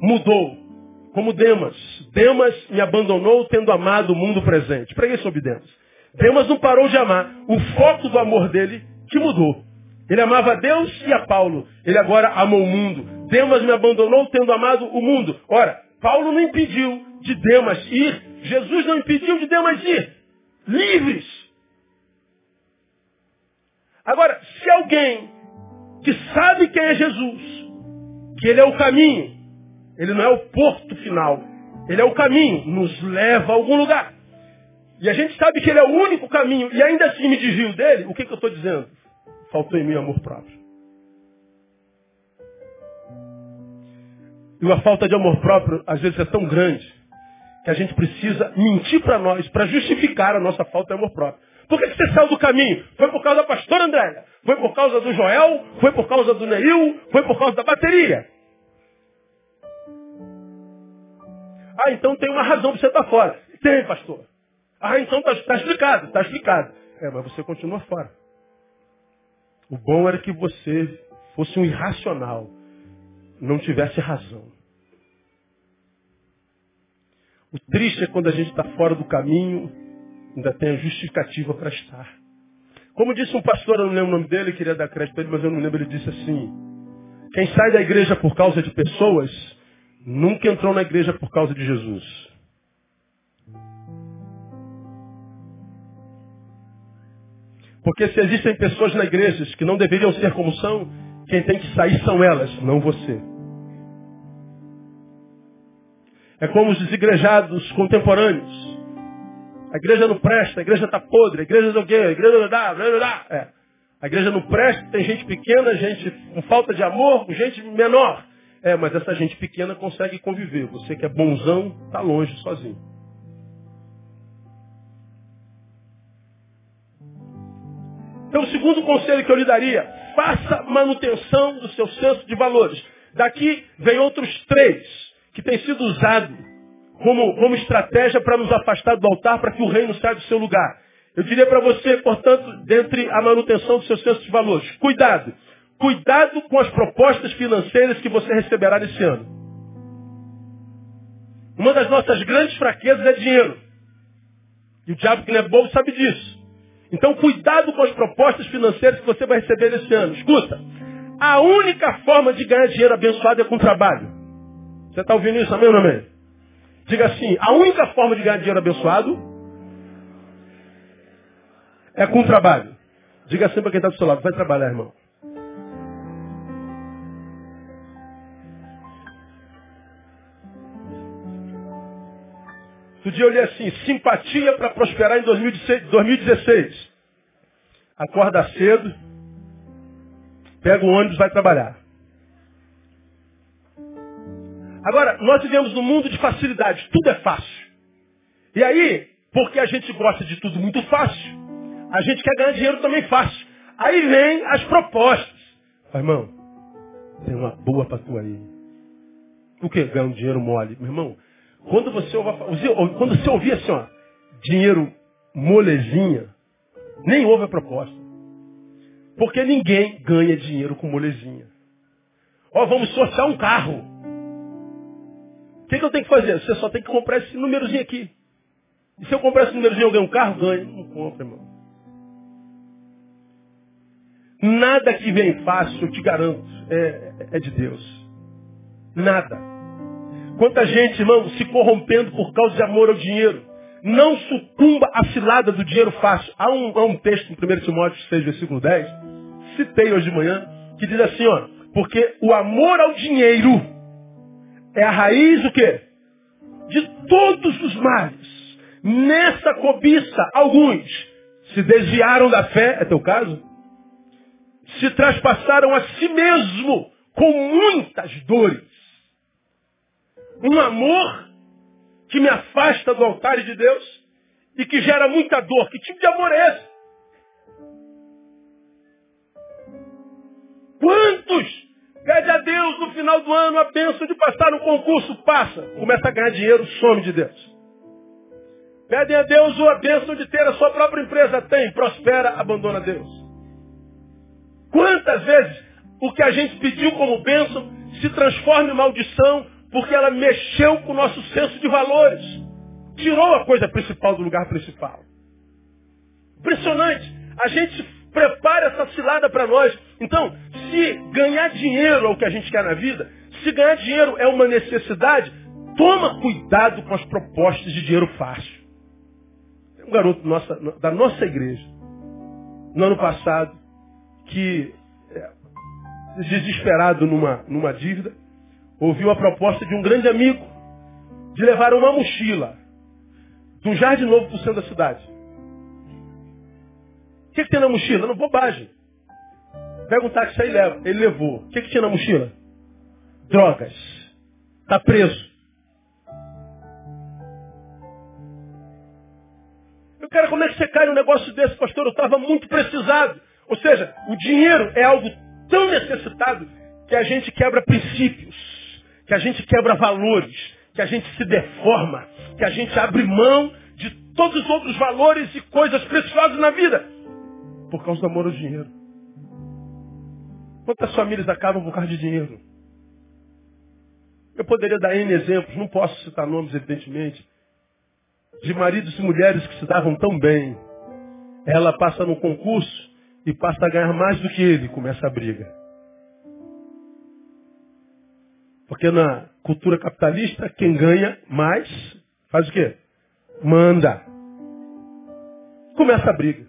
mudou. Como Demas. Demas me abandonou tendo amado o mundo presente. Preguei sobre Demas. Demas não parou de amar. O foco do amor dele que mudou. Ele amava Deus e a Paulo. Ele agora amou o mundo. Demas me abandonou tendo amado o mundo. Ora, Paulo não impediu de Demas ir. Jesus não impediu de Demas ir. Livres. Agora, se alguém que sabe quem é Jesus, que ele é o caminho. Ele não é o porto final. Ele é o caminho, nos leva a algum lugar. E a gente sabe que ele é o único caminho, e ainda assim me desvio dele, o que, que eu estou dizendo? Faltou em mim amor próprio. E a falta de amor próprio, às vezes, é tão grande, que a gente precisa mentir para nós, para justificar a nossa falta de amor próprio. Por que, você saiu do caminho? Foi por causa da pastora Andréia. Foi por causa do Joel. Foi por causa do Neil. Foi por causa da bateria. Ah, então tem uma razão para você estar fora. Tem, pastor. Ah, então está tá explicado, está explicado. É, mas você continua fora. O bom era que você fosse um irracional, não tivesse razão. O triste é quando a gente está fora do caminho ainda tem a justificativa para estar. Como disse um pastor, eu não lembro o nome dele, queria dar crédito para ele, mas eu não lembro, ele disse assim, quem sai da igreja por causa de pessoas, nunca entrou na igreja por causa de Jesus. Porque se existem pessoas na igreja que não deveriam ser como são, quem tem que sair são elas, não você. É como os desigrejados contemporâneos. A igreja não presta, a igreja está podre, a igreja não quê, a igreja não dá, a igreja não. É. A igreja não presta, tem gente pequena, gente com falta de amor, gente menor. É, mas essa gente pequena consegue conviver. Você que é bonzão, está longe, sozinho. Então, o segundo conselho que eu lhe daria, faça manutenção do seu senso de valores. Daqui vem outros três que têm sido usados como, como estratégia para nos afastar do altar, para que o reino saia do seu lugar. Eu diria para você, portanto, dentre a manutenção dos seus sensos de valores, cuidado. Cuidado com as propostas financeiras que você receberá nesse ano. Uma das nossas grandes fraquezas é dinheiro. E o diabo que não é bobo sabe disso. Então cuidado com as propostas financeiras que você vai receber nesse ano. Escuta, a única forma de ganhar dinheiro abençoado é com trabalho. Você está ouvindo isso, amém ou amém? Diga assim, a única forma de ganhar dinheiro abençoado é com trabalho. Diga sempre para quem está do seu lado, vai trabalhar, irmão. Outro dia eu li assim, simpatia para prosperar em 2016. Acorda cedo, pega o ônibus, vai trabalhar. Agora, nós vivemos num mundo de facilidade, tudo é fácil. E aí, porque a gente gosta de tudo muito fácil, a gente quer ganhar dinheiro também fácil. Aí vem as propostas. Mas, irmão, tem uma boa para tu aí. O que? Ganhar um dinheiro mole. Meu irmão, quando você, quando você ouvir assim, ó, dinheiro molezinha, nem ouve a proposta. Porque ninguém ganha dinheiro com molezinha. Ó, vamos sortear um carro. O que, que, eu tenho que fazer? Você só tem que comprar esse númerozinho aqui. E se eu comprar esse númerozinho, eu ganho um carro? Ganho. Não compra, irmão. Nada que vem fácil, eu te garanto, é, é de Deus. Nada. Quanta gente, irmão, se corrompendo por causa de amor ao dinheiro. Não sucumba à cilada do dinheiro fácil. Há um, há um texto em 1 Timóteo 6, versículo 10, citei hoje de manhã, que diz assim, ó, porque o amor ao dinheiro é a raiz o quê? De todos os males. Nessa cobiça, alguns se desviaram da fé, é teu caso? Se traspassaram a si mesmo com muitas dores. Um amor que me afasta do altar de Deus e que gera muita dor. Que tipo de amor é esse? Quantos pede a Deus no final do ano a bênção de passar no concurso? Passa. Começa a ganhar dinheiro, some de Deus. Pedem a Deus a bênção de ter a sua própria empresa. Tem, prospera, abandona Deus. Quantas vezes o que a gente pediu como bênção se transforma em maldição porque ela mexeu com o nosso senso de valores. Tirou a coisa principal do lugar principal. Impressionante. A gente prepara essa cilada para nós. Então, se ganhar dinheiro é o que a gente quer na vida, se ganhar dinheiro é uma necessidade, toma cuidado com as propostas de dinheiro fácil. Tem um garoto nossa, da nossa igreja, no ano passado, que, é, desesperado numa, numa dívida, ouviu a proposta de um grande amigo de levar uma mochila um jardim novo para o centro da cidade. O que, que tem na mochila? Não, bobagem. Pega um táxi aí e leva. Ele levou. O que, que tinha na mochila? Drogas. Está preso. Eu quero como é que você cai num negócio desse, pastor? Eu estava muito precisado. Ou seja, o dinheiro é algo tão necessitado que a gente quebra princípios que a gente quebra valores, que a gente se deforma, que a gente abre mão de todos os outros valores e coisas preciosas na vida, por causa do amor ao dinheiro. Quantas famílias acabam por causa de dinheiro? Eu poderia dar N exemplos, não posso citar nomes, evidentemente, de maridos e mulheres que se davam tão bem. Ela passa no concurso e passa a ganhar mais do que ele, começa a briga. Porque na cultura capitalista, quem ganha mais faz o quê? Manda. Começa a briga.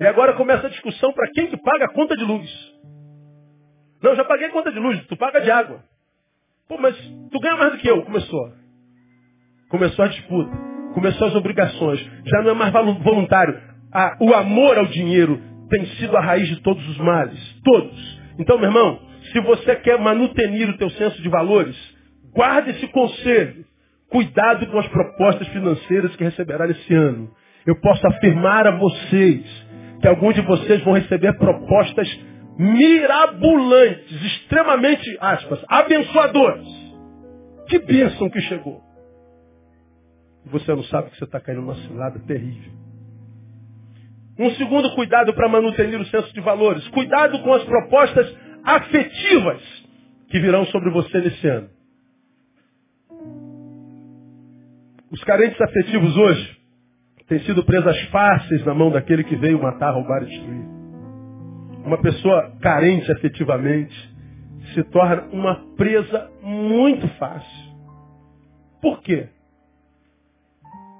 E agora começa a discussão para quem que paga a conta de luz. Não, já paguei a conta de luz, tu paga de água. Pô, mas tu ganha mais do que eu. Começou. Começou a disputa. Começou as obrigações. Já não é mais voluntário. Ah, o amor ao dinheiro tem sido a raiz de todos os males. Todos. Então, meu irmão, se você quer manutenir o teu senso de valores, guarde esse conselho. Cuidado com as propostas financeiras que receberá nesse ano. Eu posso afirmar a vocês que alguns de vocês vão receber propostas mirabolantes, extremamente, aspas, abençoadoras. Que bênção que chegou. Você não sabe que você está caindo numa cilada terrível. Um segundo cuidado para manutenir o senso de valores. Cuidado com as propostas afetivas que virão sobre você nesse ano. Os carentes afetivos hoje têm sido presas fáceis na mão daquele que veio matar, roubar e destruir. Uma pessoa carente afetivamente se torna uma presa muito fácil. Por quê?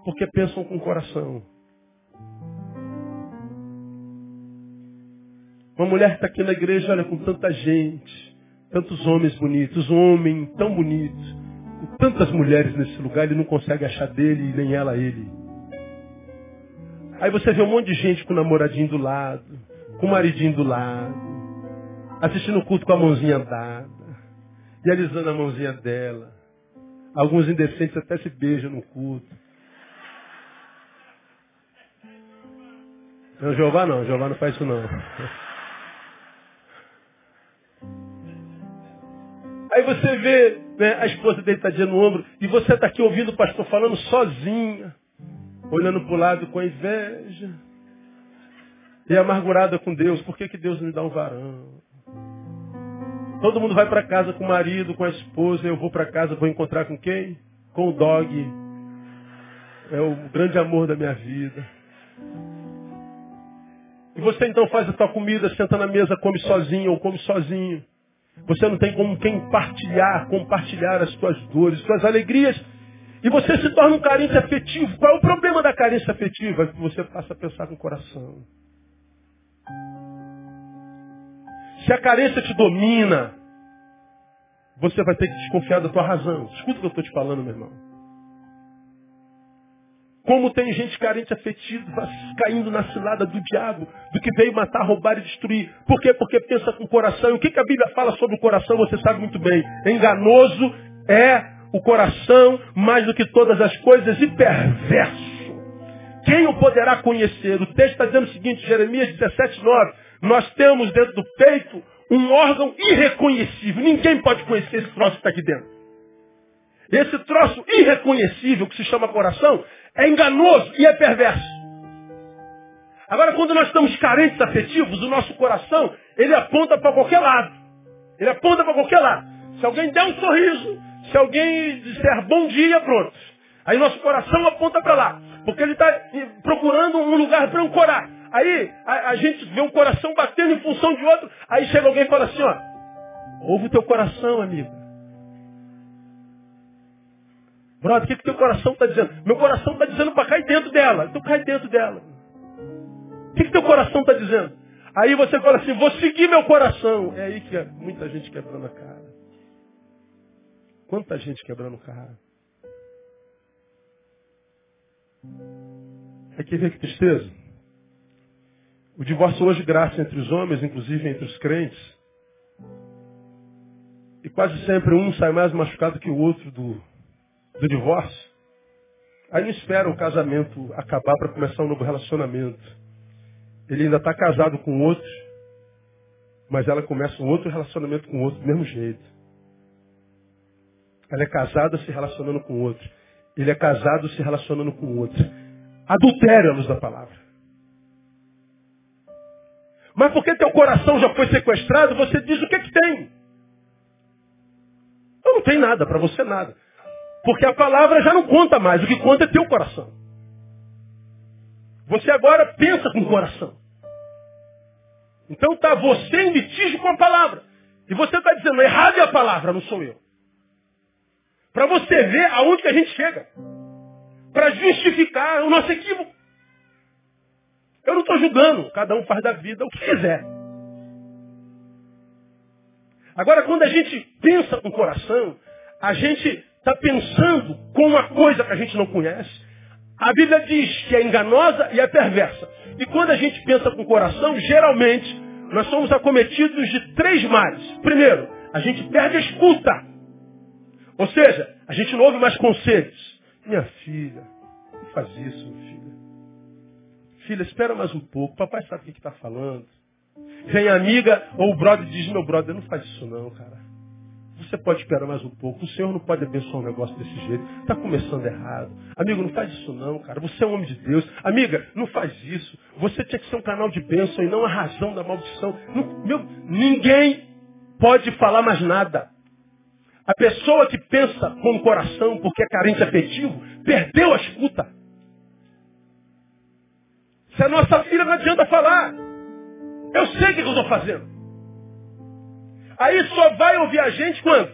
Porque pensam com o coração. Uma mulher está aqui na igreja, olha, com tanta gente, tantos homens bonitos, um homem tão bonito, com tantas mulheres nesse lugar, ele não consegue achar dele nem ela ele. Aí você vê um monte de gente com o namoradinho do lado, com o maridinho do lado, assistindo o culto com a mãozinha dada, e alisando a mãozinha dela. Alguns indecentes até se beijam no culto. Não, Jeová não, Jeová não faz isso não. Aí você vê né, a esposa deitadinha no ombro e você está aqui ouvindo o pastor falando sozinha, olhando para o lado com inveja. E amargurada com Deus, por que, que Deus me dá um varão? Todo mundo vai para casa com o marido, com a esposa, eu vou para casa, vou encontrar com quem? Com o dog. É o grande amor da minha vida. E você então faz a tua comida, senta na mesa, come sozinho ou come sozinho. Você não tem como quem partilhar, compartilhar as tuas dores, as tuas alegrias. E você se torna um carente afetivo. Qual é o problema da carência afetiva? Que você passa a pensar com o coração. Se a carência te domina, você vai ter que desconfiar da tua razão. Escuta o que eu estou te falando, meu irmão. Como tem gente carente afetiva caindo na cilada do diabo, do que veio matar, roubar e destruir. Por quê? Porque pensa com o coração. E o que, que a Bíblia fala sobre o coração, você sabe muito bem. Enganoso é o coração mais do que todas as coisas e perverso. Quem o poderá conhecer? O texto está dizendo o seguinte, Jeremias 17, 9. Nós temos dentro do peito um órgão irreconhecível. Ninguém pode conhecer esse troço que está aqui dentro. Esse troço irreconhecível que se chama coração é enganoso e é perverso. Agora, quando nós estamos carentes afetivos, o nosso coração, ele aponta para qualquer lado. Ele aponta para qualquer lado. Se alguém der um sorriso, se alguém disser bom dia, pronto. Aí nosso coração aponta para lá. Porque ele está procurando um lugar para ancorar. Aí a, a, gente vê um coração batendo em função de outro. Aí chega alguém e fala assim, ó. Ouve o teu coração, amigo. Brother, o que, que teu coração está dizendo? Meu coração está dizendo para cair dentro dela. Então cai dentro dela. O que, que teu coração está dizendo? Aí você fala assim, vou seguir meu coração. É aí que é muita gente quebrando a cara. Quanta gente quebrando a cara. Aí que ver que tristeza. O divórcio hoje graça entre os homens, inclusive entre os crentes. E quase sempre um sai mais machucado que o outro do, do divórcio. Aí não espera o casamento acabar para começar um novo relacionamento. Ele ainda está casado com outro, mas ela começa um outro relacionamento com outro do mesmo jeito. Ela é casada se relacionando com outro. Ele é casado se relacionando com outro. Adultério à luz da palavra. Mas porque teu coração já foi sequestrado, você diz o que, é que tem. Eu não tem nada, para você nada. Porque a palavra já não conta mais, o que conta é teu coração. Você agora pensa com o coração. Então está você em litígio com a palavra. E você está dizendo, errado é a palavra, não sou eu. Para você ver aonde que a gente chega. Para justificar o nosso equívoco. Eu não estou julgando. Cada um faz da vida o que quiser. Agora, quando a gente pensa com o coração, a gente está pensando com uma coisa que a gente não conhece. A Bíblia diz que é enganosa e é perversa. E quando a gente pensa com o coração, geralmente, nós somos acometidos de três males. Primeiro, a gente perde a escuta. Ou seja, a gente não ouve mais conselhos. Minha filha, não faz isso, filha. Filha, espera mais um pouco. Papai sabe o que está falando. Vem a amiga ou o brother diz, meu brother, não faz isso não, cara. Você pode esperar mais um pouco. O Senhor não pode abençoar um negócio desse jeito. Está começando errado. Amigo, não faz isso não, cara. Você é um homem de Deus. Amiga, não faz isso. Você tinha que ser um canal de bênção e não a razão da maldição. Não, meu, ninguém pode falar mais nada. A pessoa que pensa com o coração porque é carente afetivo, perdeu a escuta. Se a nossa filha não adianta falar, eu sei o que eu estou fazendo. Aí só vai ouvir a gente quando?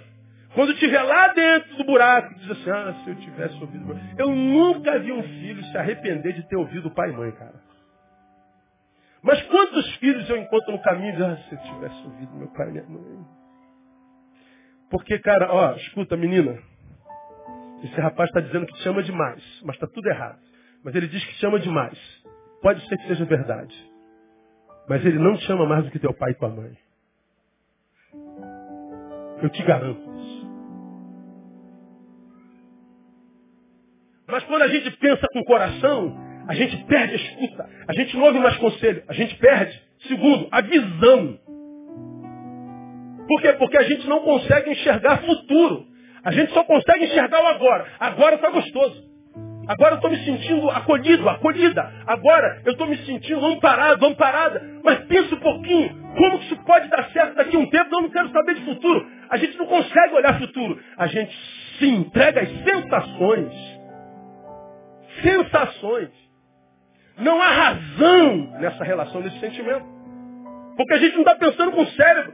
Quando estiver lá dentro do buraco, diz assim, ah, se eu tivesse ouvido. Eu nunca vi um filho se arrepender de ter ouvido o pai e mãe, cara. Mas quantos filhos eu encontro no caminho e ah, se eu tivesse ouvido meu pai e minha mãe. Porque, cara, ó, escuta, menina. Esse rapaz está dizendo que te ama demais, mas está tudo errado. Mas ele diz que te ama demais. Pode ser que seja verdade. Mas ele não te ama mais do que teu pai e tua mãe. Eu te garanto isso. Mas quando a gente pensa com o coração, a gente perde a escuta. A gente não ouve mais conselho. A gente perde, segundo, a visão. Por quê? Porque a gente não consegue enxergar futuro. A gente só consegue enxergar o agora. Agora está gostoso. Agora eu estou me sentindo acolhido, acolhida. Agora eu estou me sentindo amparado, amparada. Mas pensa um pouquinho, como que isso pode dar certo daqui a um tempo? Eu não quero saber de futuro. A gente não consegue olhar futuro. A gente se entrega às sensações. Sensações. Não há razão nessa relação, nesse sentimento. Porque a gente não está pensando com o cérebro.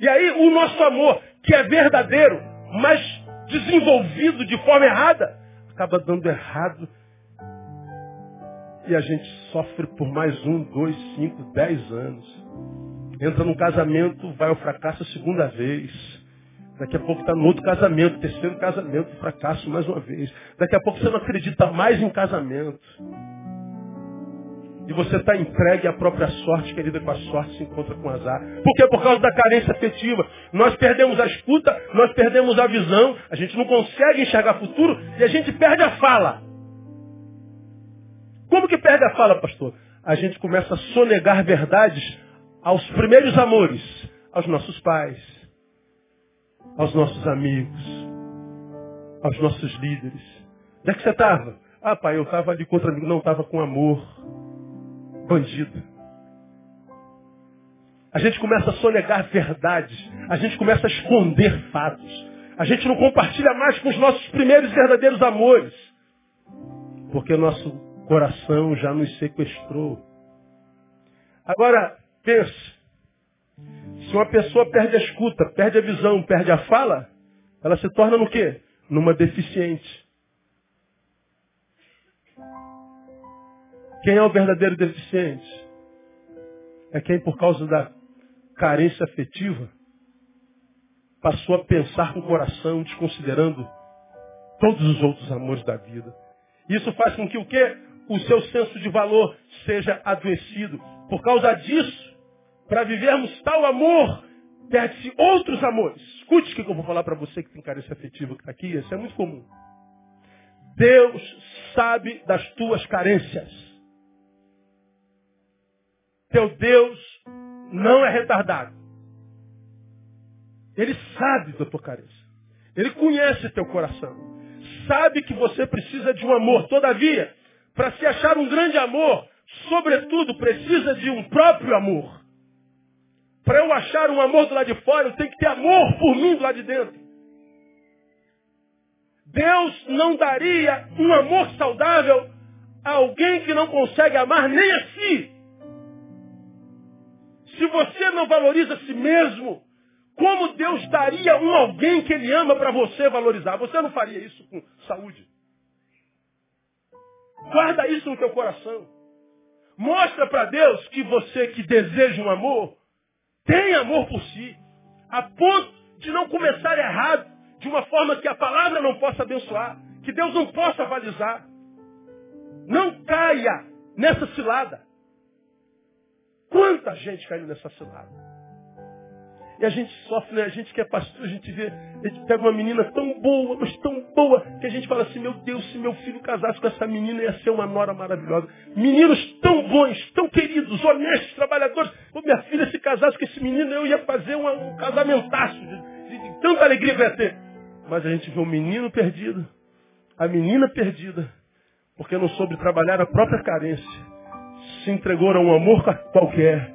E aí o nosso amor, que é verdadeiro, mas desenvolvido de forma errada, acaba dando errado. E a gente sofre por mais um, dois, cinco, dez anos. Entra num casamento, vai ao fracasso a segunda vez. Daqui a pouco está no outro casamento, terceiro casamento, fracasso mais uma vez. Daqui a pouco você não acredita mais em casamento. E você está entregue à própria sorte, querida, com a sorte se encontra com azar. Por quê? Por causa da carência afetiva. Nós perdemos a escuta, nós perdemos a visão, a gente não consegue enxergar futuro e a gente perde a fala. Como que perde a fala, pastor? A gente começa a sonegar verdades aos primeiros amores, aos nossos pais, aos nossos amigos, aos nossos líderes. Onde é que você estava? Ah, pai, eu estava ali contra amigo, não estava com amor bandido. A gente começa a sonegar verdades. A gente começa a esconder fatos. A gente não compartilha mais com os nossos primeiros verdadeiros amores. Porque o nosso coração já nos sequestrou. Agora, pense. Se uma pessoa perde a escuta, perde a visão, perde a fala, ela se torna no quê? Numa deficiente. Quem é o verdadeiro deficiente? É quem, por causa da carência afetiva, passou a pensar com o coração, desconsiderando todos os outros amores da vida. Isso faz com que o quê? O seu senso de valor seja adoecido. Por causa disso, para vivermos tal amor, perde-se outros amores. Escute o que eu vou falar para você que tem carência afetiva que está aqui, isso é muito comum. Deus sabe das tuas carências. Teu Deus não é retardado. Ele sabe da tua carência. Ele conhece teu coração. Sabe que você precisa de um amor. Todavia, para se achar um grande amor, sobretudo, precisa de um próprio amor. Para eu achar um amor do lado de fora, eu tenho que ter amor por mim do lado de dentro. Deus não daria um amor saudável a alguém que não consegue amar nem a si. Se você não valoriza a si mesmo, como Deus daria um alguém que Ele ama para você valorizar? Você não faria isso com saúde. Guarda isso no teu coração. Mostra para Deus que você que deseja um amor, tem amor por si. A ponto de não começar errado, de uma forma que a palavra não possa abençoar, que Deus não possa avalizar. Não caia nessa cilada. Quanta gente caiu nessa cilada. E a gente sofre, né? A gente que é pastor, a gente vê, a gente pega uma menina tão boa, mas tão boa, que a gente fala assim, meu Deus, se meu filho casasse com essa menina, ia ser uma nora maravilhosa. Meninos tão bons, tão queridos, honestos, trabalhadores. Pô, minha filha se casasse com esse menino, eu ia fazer uma, um casamentaço. De, de, de tanta alegria que ia ter. Mas a gente vê um menino perdido, a menina perdida, porque não soube trabalhar a própria carência se entregou a um amor qualquer,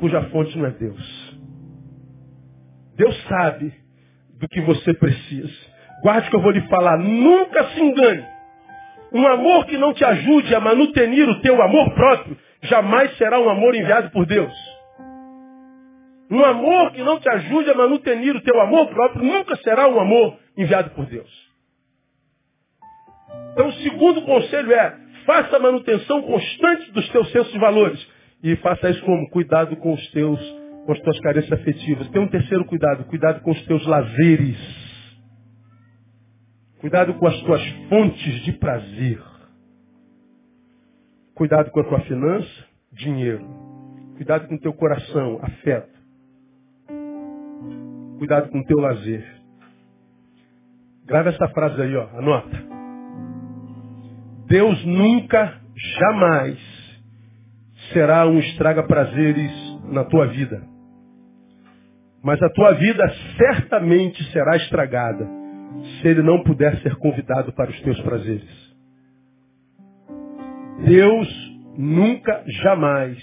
cuja fonte não é Deus. Deus sabe do que você precisa. Guarde que eu vou lhe falar, nunca se engane. Um amor que não te ajude a manutenir o teu amor próprio, jamais será um amor enviado por Deus. Um amor que não te ajude a manutenir o teu amor próprio, nunca será um amor enviado por Deus. Então, o segundo conselho é, Faça a manutenção constante dos teus sensos de valores. E faça isso como? Cuidado com os teus, com as tuas carências afetivas. Tem um terceiro cuidado, cuidado com os teus lazeres. Cuidado com as tuas fontes de prazer. Cuidado com a tua finança, dinheiro. Cuidado com o teu coração, afeto. Cuidado com o teu lazer. Grava essa frase aí, ó, anota. Deus nunca, jamais será um estraga-prazeres na tua vida. Mas a tua vida certamente será estragada se ele não puder ser convidado para os teus prazeres. Deus nunca, jamais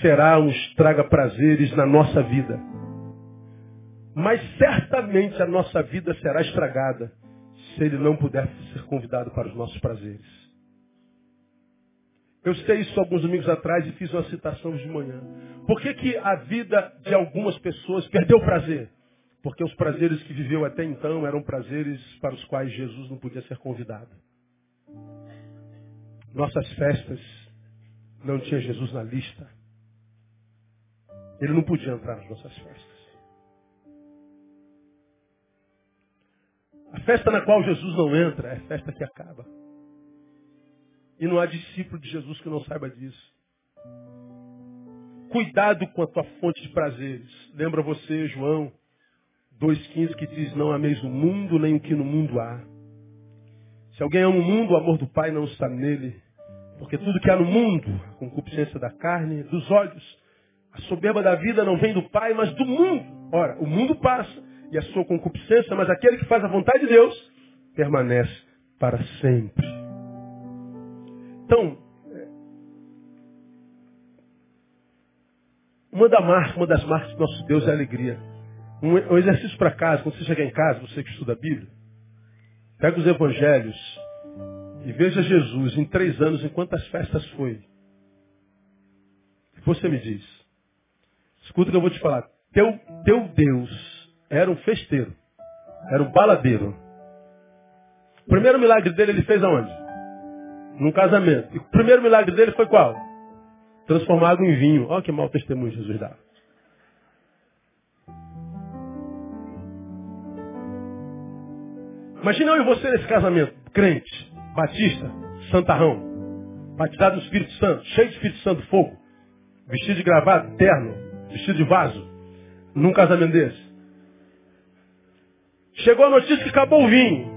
será um estraga-prazeres na nossa vida. Mas certamente a nossa vida será estragada se ele não puder ser convidado para os nossos prazeres. Eu citei isso alguns domingos atrás e fiz uma citação de manhã. Por que, que a vida de algumas pessoas perdeu o prazer? Porque os prazeres que viveu até então eram prazeres para os quais Jesus não podia ser convidado. Nossas festas não tinha Jesus na lista. Ele não podia entrar nas nossas festas. A festa na qual Jesus não entra é festa que acaba. E não há discípulo de Jesus que não saiba disso. Cuidado com a tua fonte de prazeres. Lembra você, João 2,15, que diz, não ameis o mundo, nem o que no mundo há. Se alguém ama o mundo, o amor do Pai não está nele. Porque tudo que há no mundo, a concupiscência da carne, dos olhos, a soberba da vida não vem do Pai, mas do mundo. Ora, o mundo passa e a sua concupiscência, mas aquele que faz a vontade de Deus permanece para sempre. Então, uma, da marca, uma das marcas do nosso Deus é a alegria. Um, um exercício para casa, quando você chegar em casa, você que estuda a Bíblia, pega os evangelhos e veja Jesus em três anos em quantas festas foi. Você me diz. Escuta o que eu vou te falar. Teu, teu Deus era um festeiro. Era um baladeiro. O primeiro milagre dele ele fez aonde? Num casamento. E o primeiro milagre dele foi qual? Transformar água em vinho. Olha que mau testemunho Jesus dá. Imagina eu e você nesse casamento. Crente, batista, santarrão, batizado no Espírito Santo, cheio de Espírito Santo, fogo, vestido de gravado, terno, vestido de vaso, num casamento desse. Chegou a notícia que acabou o vinho.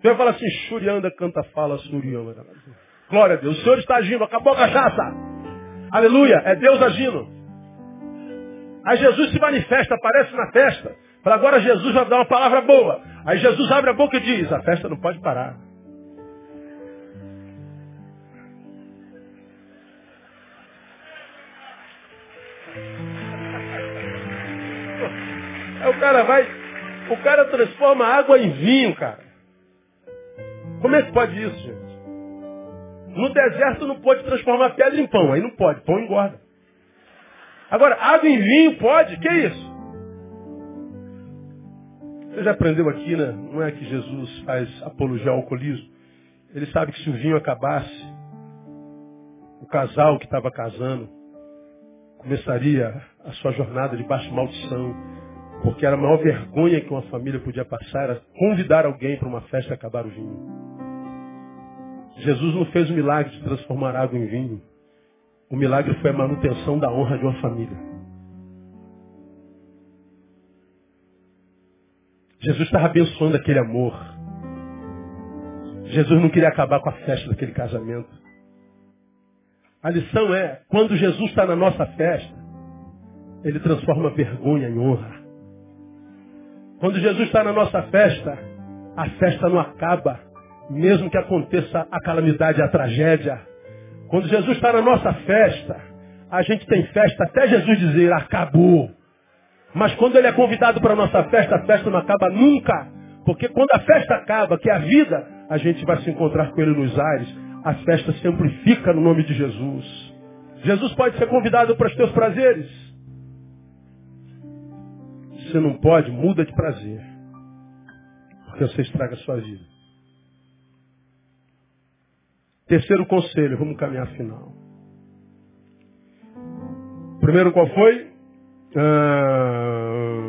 Você vai falar assim, Xurianda canta fala, Xurianda. Glória a Deus. O Senhor está agindo, acabou a cachaça. Aleluia, é Deus agindo. Aí Jesus se manifesta, aparece na festa. Fala, agora Jesus vai dar uma palavra boa. Aí Jesus abre a boca e diz, a festa não pode parar. Cara vai, o cara transforma água em vinho, cara. Como é que pode isso, gente? No deserto não pode transformar pedra em pão, aí não pode, pão engorda. Agora, água em vinho pode, que isso? Você já aprendeu aqui, né? Não é que Jesus faz apologia ao alcoolismo. Ele sabe que se o vinho acabasse, o casal que estava casando começaria a sua jornada de baixa maldição, porque era a maior vergonha que uma família podia passar era convidar alguém para uma festa e acabar o vinho. Jesus não fez o milagre de transformar água em vinho. O milagre foi a manutenção da honra de uma família. Jesus estava abençoando aquele amor. Jesus não queria acabar com a festa daquele casamento. A lição é, quando Jesus está na nossa festa, ele transforma vergonha em honra. Quando Jesus está na nossa festa, a festa não acaba, mesmo que aconteça a calamidade, a tragédia. Quando Jesus está na nossa festa, a gente tem festa até Jesus dizer acabou. Mas quando ele é convidado para a nossa festa, a festa não acaba nunca. Porque quando a festa acaba, que é a vida, a gente vai se encontrar com ele nos ares. A festa se amplifica no nome de Jesus. Jesus pode ser convidado para os teus prazeres você não pode, muda de prazer. Porque você estraga a sua vida. Terceiro conselho, vamos caminhar final. Primeiro qual foi? Ah,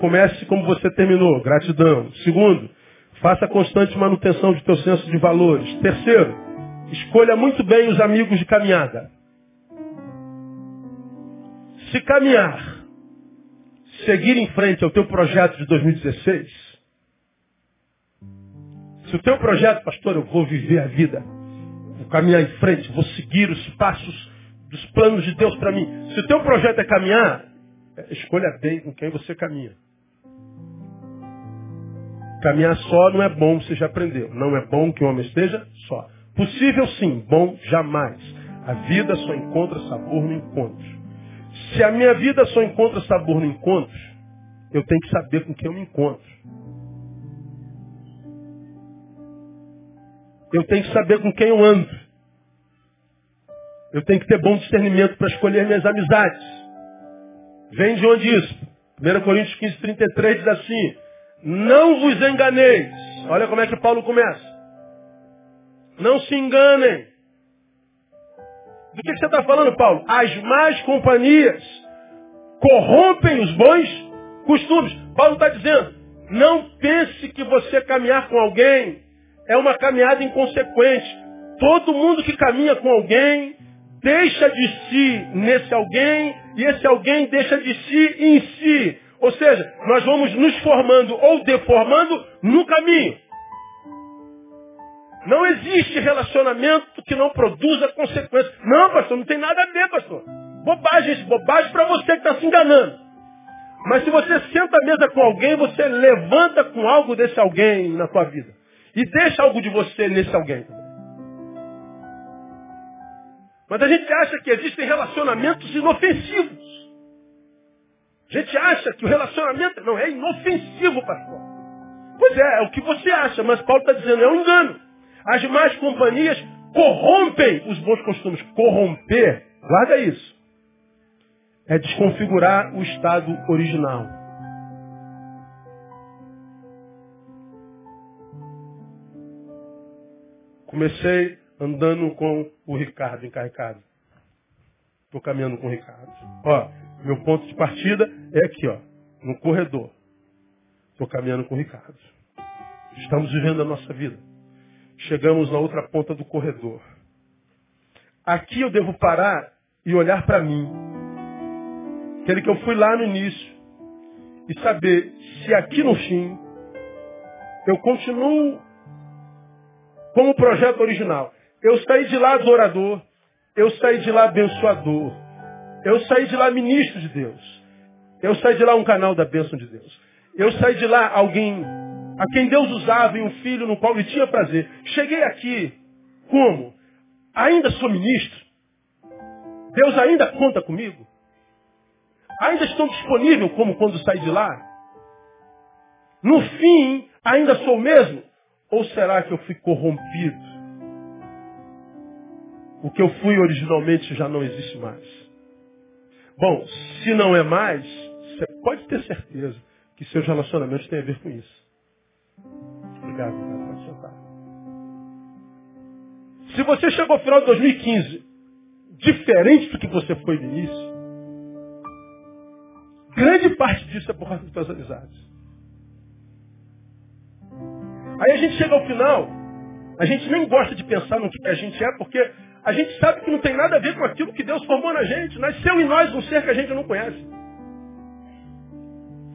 comece como você terminou, gratidão. Segundo, faça constante manutenção de teu senso de valores. Terceiro, escolha muito bem os amigos de caminhada. Se caminhar, seguir em frente ao teu projeto de 2016, se o teu projeto, pastor, eu vou viver a vida, vou caminhar em frente, vou seguir os passos dos planos de Deus para mim. Se o teu projeto é caminhar, escolha bem com quem você caminha. Caminhar só não é bom, você já aprendeu. Não é bom que o homem esteja só. Possível sim, bom jamais. A vida só encontra sabor no encontro. Se a minha vida só encontra sabor no encontro, eu tenho que saber com quem eu me encontro. Eu tenho que saber com quem eu ando. Eu tenho que ter bom discernimento para escolher minhas amizades. Vem de onde isso? 1 Coríntios 15, 33 diz assim, não vos enganeis. Olha como é que Paulo começa. Não se enganem. Do que você está falando, Paulo? As más companhias corrompem os bons costumes. Paulo está dizendo, não pense que você caminhar com alguém é uma caminhada inconsequente. Todo mundo que caminha com alguém deixa de si nesse alguém e esse alguém deixa de si em si. Ou seja, nós vamos nos formando ou deformando no caminho. Não existe relacionamento que não produza consequências. Não, pastor, não tem nada a ver, pastor. Bobagem, isso, bobagem para você que está se enganando. Mas se você senta à mesa com alguém, você levanta com algo desse alguém na tua vida. E deixa algo de você nesse alguém. Mas a gente acha que existem relacionamentos inofensivos. A gente acha que o relacionamento não é inofensivo, pastor. Pois é, é o que você acha, mas Paulo está dizendo, é um engano. As más companhias corrompem os bons costumes. Corromper, guarda isso. É desconfigurar o estado original. Comecei andando com o Ricardo encarregado. Estou caminhando com o Ricardo. Ó, meu ponto de partida é aqui, ó, no corredor. Estou caminhando com o Ricardo. Estamos vivendo a nossa vida. Chegamos na outra ponta do corredor. Aqui eu devo parar e olhar para mim. Aquele que eu fui lá no início. E saber se aqui no fim eu continuo como o projeto original. Eu saí de lá adorador. Eu saí de lá abençoador. Eu saí de lá ministro de Deus. Eu saí de lá um canal da bênção de Deus. Eu saí de lá alguém a quem Deus usava em um filho no qual ele tinha prazer. Cheguei aqui como? Ainda sou ministro? Deus ainda conta comigo? Ainda estou disponível como quando saí de lá? No fim, ainda sou o mesmo? Ou será que eu fui corrompido? O que eu fui originalmente já não existe mais. Bom, se não é mais, você pode ter certeza que seus relacionamentos têm a ver com isso. Obrigado, pode sentar. Se você chegou ao final de 2015 diferente do que você foi no início, grande parte disso é por causa das suas amizades. Aí a gente chega ao final, a gente nem gosta de pensar no que a gente é, porque a gente sabe que não tem nada a ver com aquilo que Deus formou na gente. Nasceu em nós um ser que a gente não conhece.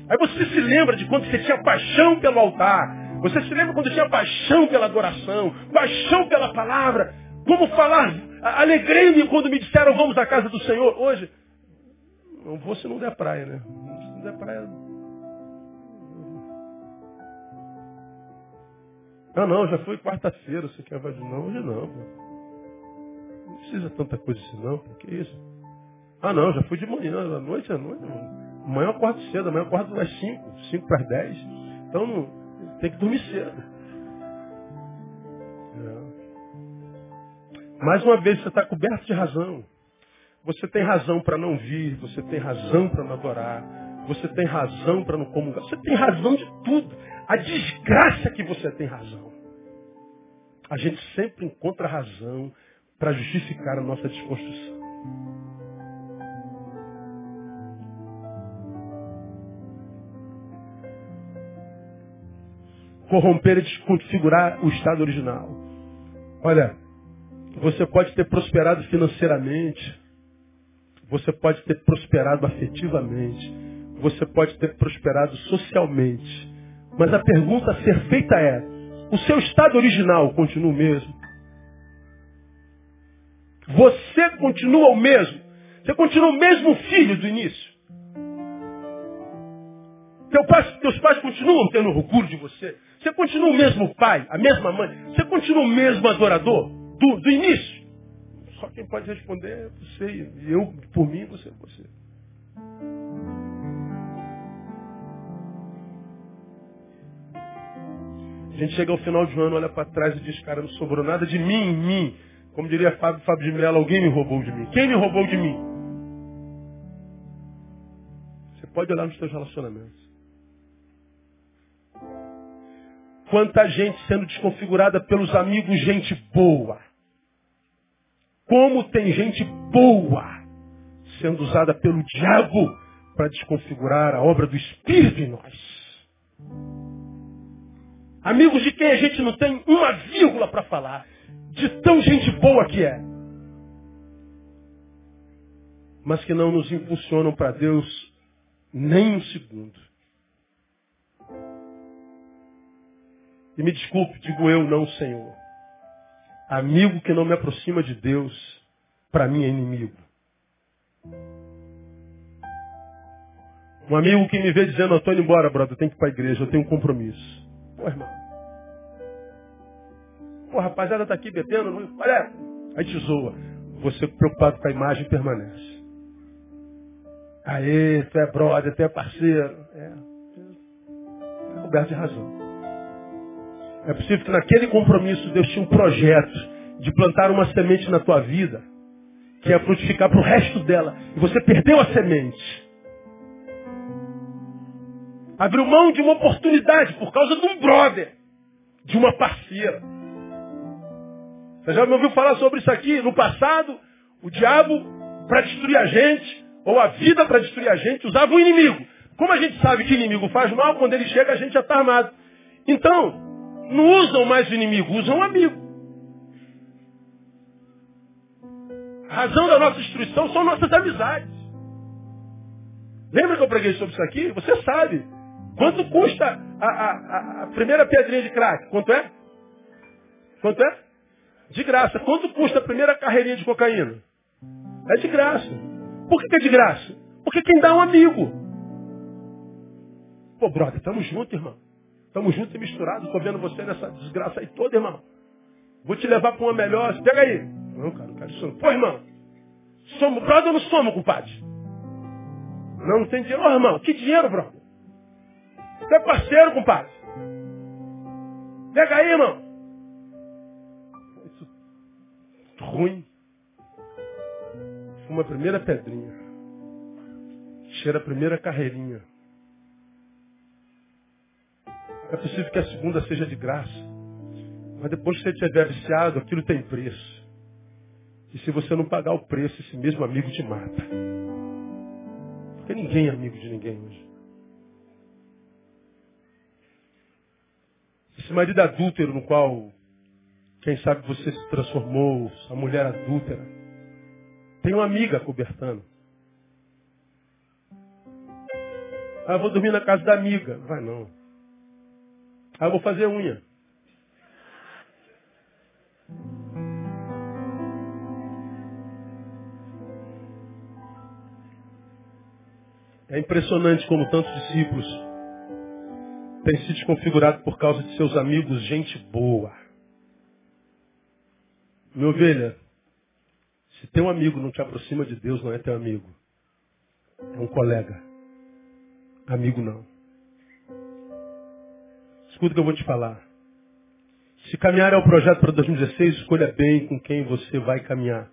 Aí você se lembra de quando você tinha paixão pelo altar. Você se lembra quando tinha paixão pela adoração, paixão pela palavra. Como falar, alegrei-me quando me disseram vamos à casa do Senhor. Hoje, não vou se não der praia, né? Se não der praia. Ah não, já foi quarta-feira, você quer de não, hoje não. Não precisa tanta coisa assim não, porque isso. Ah não, já fui de manhã, à noite, à noite. Amanhã eu acordo cedo, amanhã eu acordo às 5, 5 para as 10. Então não, tem que dormir cedo. É. Mais uma vez, você está coberto de razão. Você tem razão para não vir, você tem razão para não adorar, você tem razão para não comungar, você tem razão de tudo. A desgraça é que você tem razão. a gente sempre encontra razão para justificar a nossa desconstrução. Corromper e desconfigurar o estado original. Olha, você pode ter prosperado financeiramente, você pode ter prosperado afetivamente, você pode ter prosperado socialmente. Mas a pergunta a ser feita é: o seu estado original continua o mesmo? Você continua o mesmo? Você continua o mesmo filho do início? Teu pai, teus pais continuam tendo orgulho de você? Você continua o mesmo pai, a mesma mãe? Você continua o mesmo adorador do, do início? Só quem pode responder é você. E eu, por mim, você é você. A gente chega ao final de um ano, olha para trás e diz, cara, não sobrou nada de mim em mim. Como diria Fábio, Fábio de Mello, alguém me roubou de mim. Quem me roubou de mim? Você pode olhar nos seus relacionamentos. Quanta gente sendo desconfigurada pelos amigos, gente boa. Como tem gente boa sendo usada pelo diabo para desconfigurar a obra do Espírito em nós. Amigos de quem a gente não tem uma vírgula para falar. De tão gente boa que é. Mas que não nos impulsionam para Deus nem um segundo. E me desculpe, digo eu não, Senhor. Amigo que não me aproxima de Deus, para mim é inimigo. Um amigo que me vê dizendo, indo embora, brother, eu tenho que ir para a igreja, eu tenho um compromisso. Pô, irmão. Pô, rapaziada tá aqui bebendo. Não... Olha, aí te zoa. Você preocupado com a imagem permanece. Aê, tu é brother, tu é parceiro. É. é coberto de razão. É possível que naquele compromisso Deus tinha um projeto de plantar uma semente na tua vida que ia frutificar para o resto dela. E você perdeu a semente. Abriu mão de uma oportunidade por causa de um brother, de uma parceira. Você já me ouviu falar sobre isso aqui? No passado, o diabo, para destruir a gente, ou a vida para destruir a gente, usava o inimigo. Como a gente sabe que inimigo faz mal, quando ele chega a gente já está armado. Então, não usam mais o inimigo, usam o amigo. A razão da nossa destruição são nossas amizades. Lembra que eu preguei sobre isso aqui? Você sabe. Quanto custa a, a, a primeira pedrinha de crack? Quanto é? Quanto é? De graça. Quanto custa a primeira carreirinha de cocaína? É de graça. Por que, é de graça? Porque quem dá é um amigo. Pô, brother, estamos juntos, irmão. Estamos juntos e misturados. Estou vendo você nessa desgraça aí toda, irmão. Vou te levar para uma melhor. Pega aí. Não, cara, não quero isso. Pô, irmão. Somos brother ou não somos, compadre? Não, não tem dinheiro. Ô, irmão, que dinheiro, brother? Você é parceiro, compadre. Pega aí, irmão. Isso ruim. Fuma a primeira pedrinha. Cheira a primeira carreirinha. É possível que a segunda seja de graça. Mas depois que você estiver viciado, aquilo tem preço. E se você não pagar o preço, esse mesmo amigo te mata. Porque ninguém é amigo de ninguém hoje. Esse marido adúltero no qual, quem sabe você se transformou, a mulher adúltera, tem uma amiga cobertando. Ah, eu vou dormir na casa da amiga. Vai não. Ah, eu vou fazer unha. É impressionante como tantos discípulos tem se desconfigurado por causa de seus amigos, gente boa. Minha ovelha, se teu amigo não te aproxima de Deus, não é teu amigo. É um colega. Amigo não. Escuta o que eu vou te falar. Se caminhar é o projeto para 2016, escolha bem com quem você vai caminhar.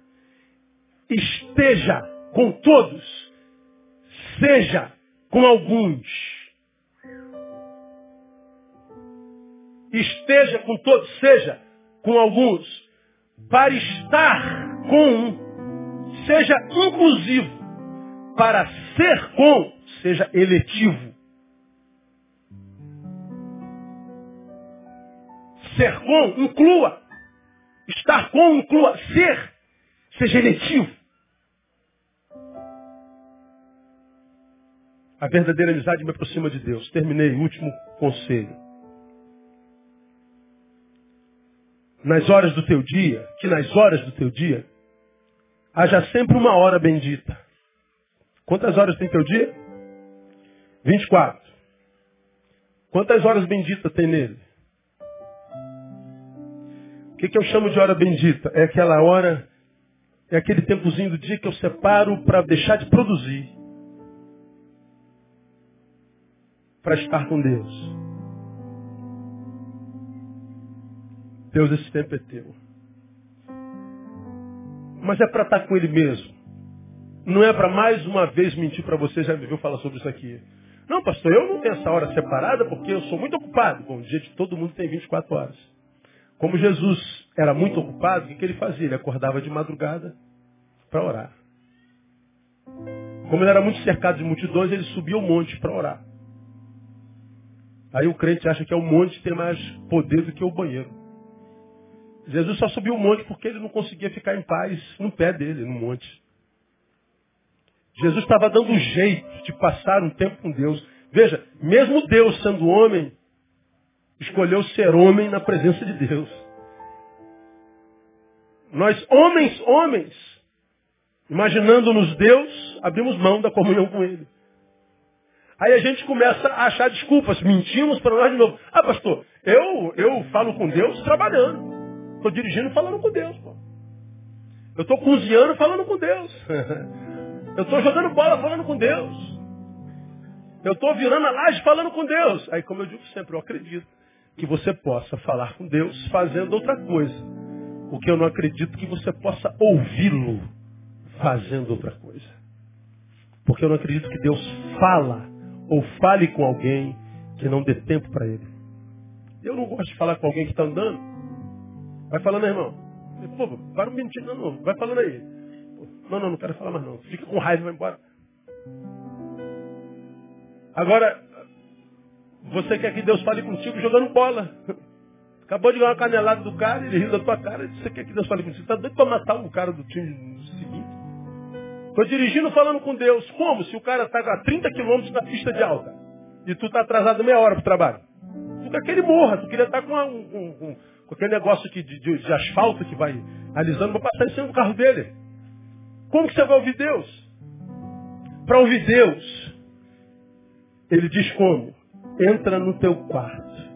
Esteja com todos. Seja com alguns. esteja com todos, seja com alguns para estar com seja inclusivo. Para ser com seja eletivo. Ser com inclua. Estar com inclua. Ser seja eletivo. A verdadeira amizade me aproxima de Deus. Terminei, último conselho. Nas horas do teu dia, que nas horas do teu dia, haja sempre uma hora bendita. Quantas horas tem teu dia? 24. Quantas horas benditas tem nele? O que, que eu chamo de hora bendita? É aquela hora, é aquele tempozinho do dia que eu separo para deixar de produzir para estar com Deus. Deus, esse tempo é teu. Mas é para estar com Ele mesmo. Não é para mais uma vez mentir para você, já me viu falar sobre isso aqui. Não, pastor, eu não tenho essa hora separada porque eu sou muito ocupado. Bom, o dia de todo mundo tem 24 horas. Como Jesus era muito ocupado, o que, ele fazia? Ele acordava de madrugada para orar. Como ele era muito cercado de multidões, ele subia o monte para orar. Aí o crente acha que é o monte tem mais poder do que o banheiro. Jesus só subiu o monte porque ele não conseguia ficar em paz no pé dele, no monte. Jesus estava dando um jeito de passar um tempo com Deus. Veja, mesmo Deus sendo homem, escolheu ser homem na presença de Deus. Nós, homens, homens, imaginando-nos Deus, abrimos mão da comunhão com Ele. Aí a gente começa a achar desculpas, mentimos para nós de novo. Ah, pastor, eu, eu falo com Deus trabalhando. Estou dirigindo falando com Deus. Pô. Eu estou cozinhando falando com Deus. eu estou jogando bola falando com Deus. Eu estou virando a laje falando com Deus. Aí, como eu digo sempre, eu acredito que você possa falar com Deus fazendo outra coisa. O que eu não acredito que você possa ouvi-lo fazendo outra coisa. Porque eu não acredito que Deus fala ou fale com alguém que não dê tempo para ele. Eu não gosto de falar com alguém que está andando. Vai falando, irmão. Pô, para um minutinho, não, não. Vai falando aí. Não, não, não quero falar mais não. Fica com raiva e vai embora. Agora, você quer que Deus fale contigo jogando bola. Acabou de ganhar uma canelada do cara, ele riu da tua cara, você quer que Deus fale contigo? Você está doido para matar o cara do time seguinte? Estou dirigindo falando com Deus. Como? Se o cara está a 30 quilômetros da pista de alta e tu está atrasado meia hora para o trabalho. Tu quer que ele morra. Tu queria estar tá com, um, um, com aquele negócio de, de, de, asfalto que vai alisando para passar em cima do carro dele. Como que você vai ouvir Deus? Para ouvir Deus, ele diz como? Entra no teu quarto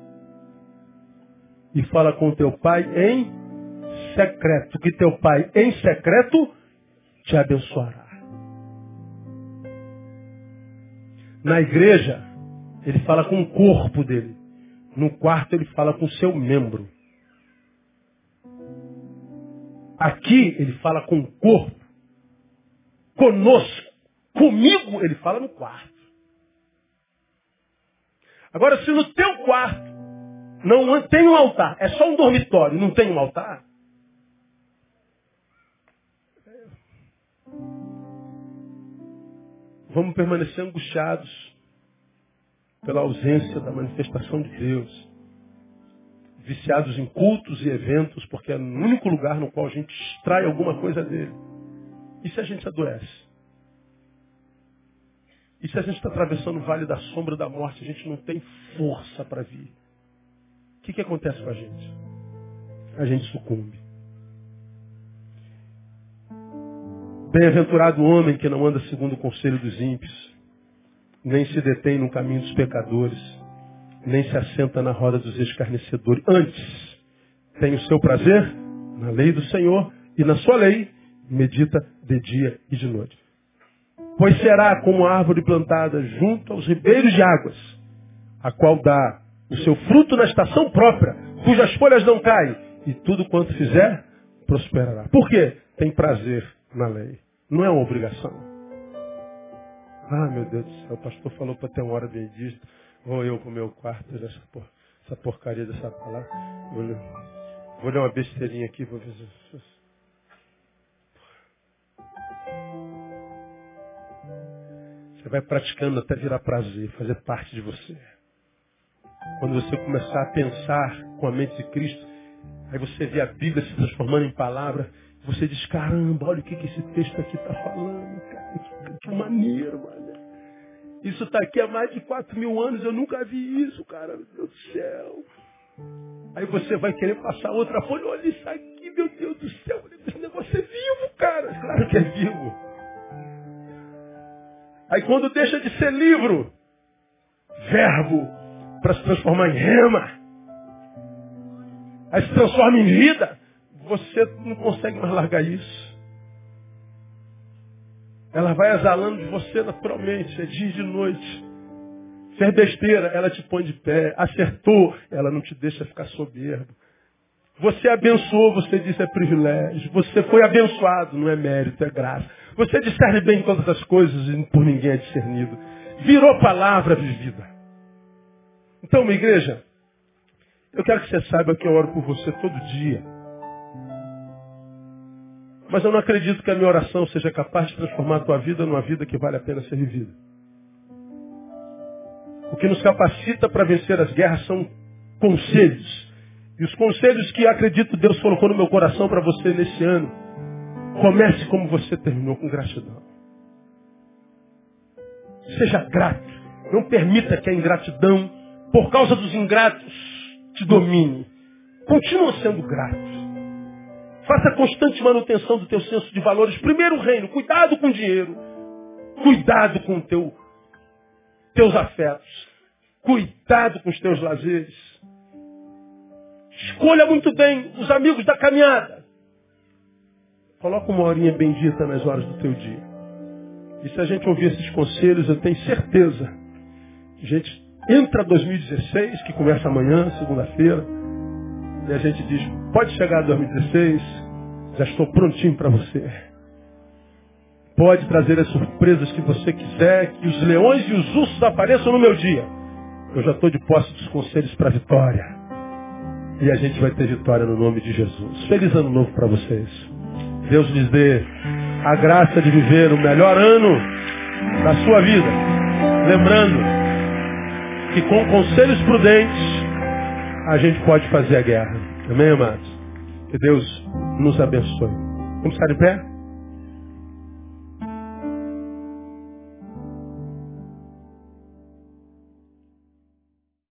e fala com teu pai em secreto. Que teu pai em secreto te abençoará. Na igreja, ele fala com o corpo dele. No quarto, ele fala com o seu membro. Aqui, ele fala com o corpo. Conosco. Comigo, ele fala no quarto. Agora, se no teu quarto não tem um altar, é só um dormitório, não tem um altar, vamos permanecer angustiados pela ausência da manifestação de Deus. Viciados em cultos e eventos, porque é o único lugar no qual a gente extrai alguma coisa dele. E se a gente adoece? E se a gente está atravessando o vale da sombra da morte, a gente não tem força para vir? O que, que acontece com a gente? A gente sucumbe. Bem-aventurado o homem que não anda segundo o conselho dos ímpios, nem se detém no caminho dos pecadores, nem se assenta na roda dos escarnecedores. Antes, tem o seu prazer na lei do Senhor e na sua lei medita de dia e de noite. Pois será como árvore plantada junto aos ribeiros de águas, a qual dá o seu fruto na estação própria, cujas folhas não caem, e tudo quanto fizer prosperará. Por quê? Tem prazer na lei. Não é uma obrigação. Ah, meu Deus do céu, o pastor falou para ter uma hora bendita. Vou eu para o meu quarto, essa, por, essa porcaria dessa palavra. Vou ler uma besteirinha aqui, vou ver se... Você vai praticando até virar prazer, fazer parte de você. Quando você começar a pensar com a mente de Cristo, aí você vê a Bíblia se transformando em palavra, você diz, caramba, olha o que, que esse texto aqui está falando, cara. Que, que maneiro, mano. Isso está aqui há mais de quatro mil anos, eu nunca vi isso, cara. Meu Deus do céu. Aí você vai querer passar outra folha, olha isso aqui, meu Deus do céu, esse negócio é vivo, cara. Claro que é vivo. Aí quando deixa de ser livro, verbo, para se transformar em rema, aí se transforma em vida, você não consegue mais largar isso. Ela vai exalando de você naturalmente, é dia e de noite. Fez besteira, ela te põe de pé. Acertou, ela não te deixa ficar soberbo. Você abençoou, você disse é privilégio. Você foi abençoado, não é mérito, é graça. Você discerne bem todas as coisas e por ninguém é discernido. Virou palavra vivida. Então, minha igreja, eu quero que você saiba que eu oro por você todo dia. Mas eu não acredito que a minha oração seja capaz de transformar a tua vida numa vida que vale a pena ser vivida. O que nos capacita para vencer as guerras são conselhos. E os conselhos que acredito Deus colocou no meu coração para você nesse ano. Comece como você terminou, com gratidão. Seja grato. Não permita que a ingratidão, por causa dos ingratos, te domine. Continua sendo grato. Faça constante manutenção do teu senso de valores. Primeiro reino, cuidado com o dinheiro. Cuidado com teu teus afetos. Cuidado com os teus lazeres. Escolha muito bem os amigos da caminhada. Coloca uma horinha bendita nas horas do teu dia. E se a gente ouvir esses conselhos, eu tenho certeza. A gente entra 2016, que começa amanhã, segunda-feira, e a gente diz, pode chegar 2016, já estou prontinho para você. Pode trazer as surpresas que você quiser, que os leões e os ursos apareçam no meu dia. Eu já estou de posse dos conselhos para a vitória. E a gente vai ter vitória no nome de Jesus. Feliz ano novo para vocês. Deus lhes dê a graça de viver o melhor ano da sua vida. Lembrando que com conselhos prudentes a gente pode fazer a guerra. Amém, amados? Que Deus nos abençoe. Vamos ficar de pé?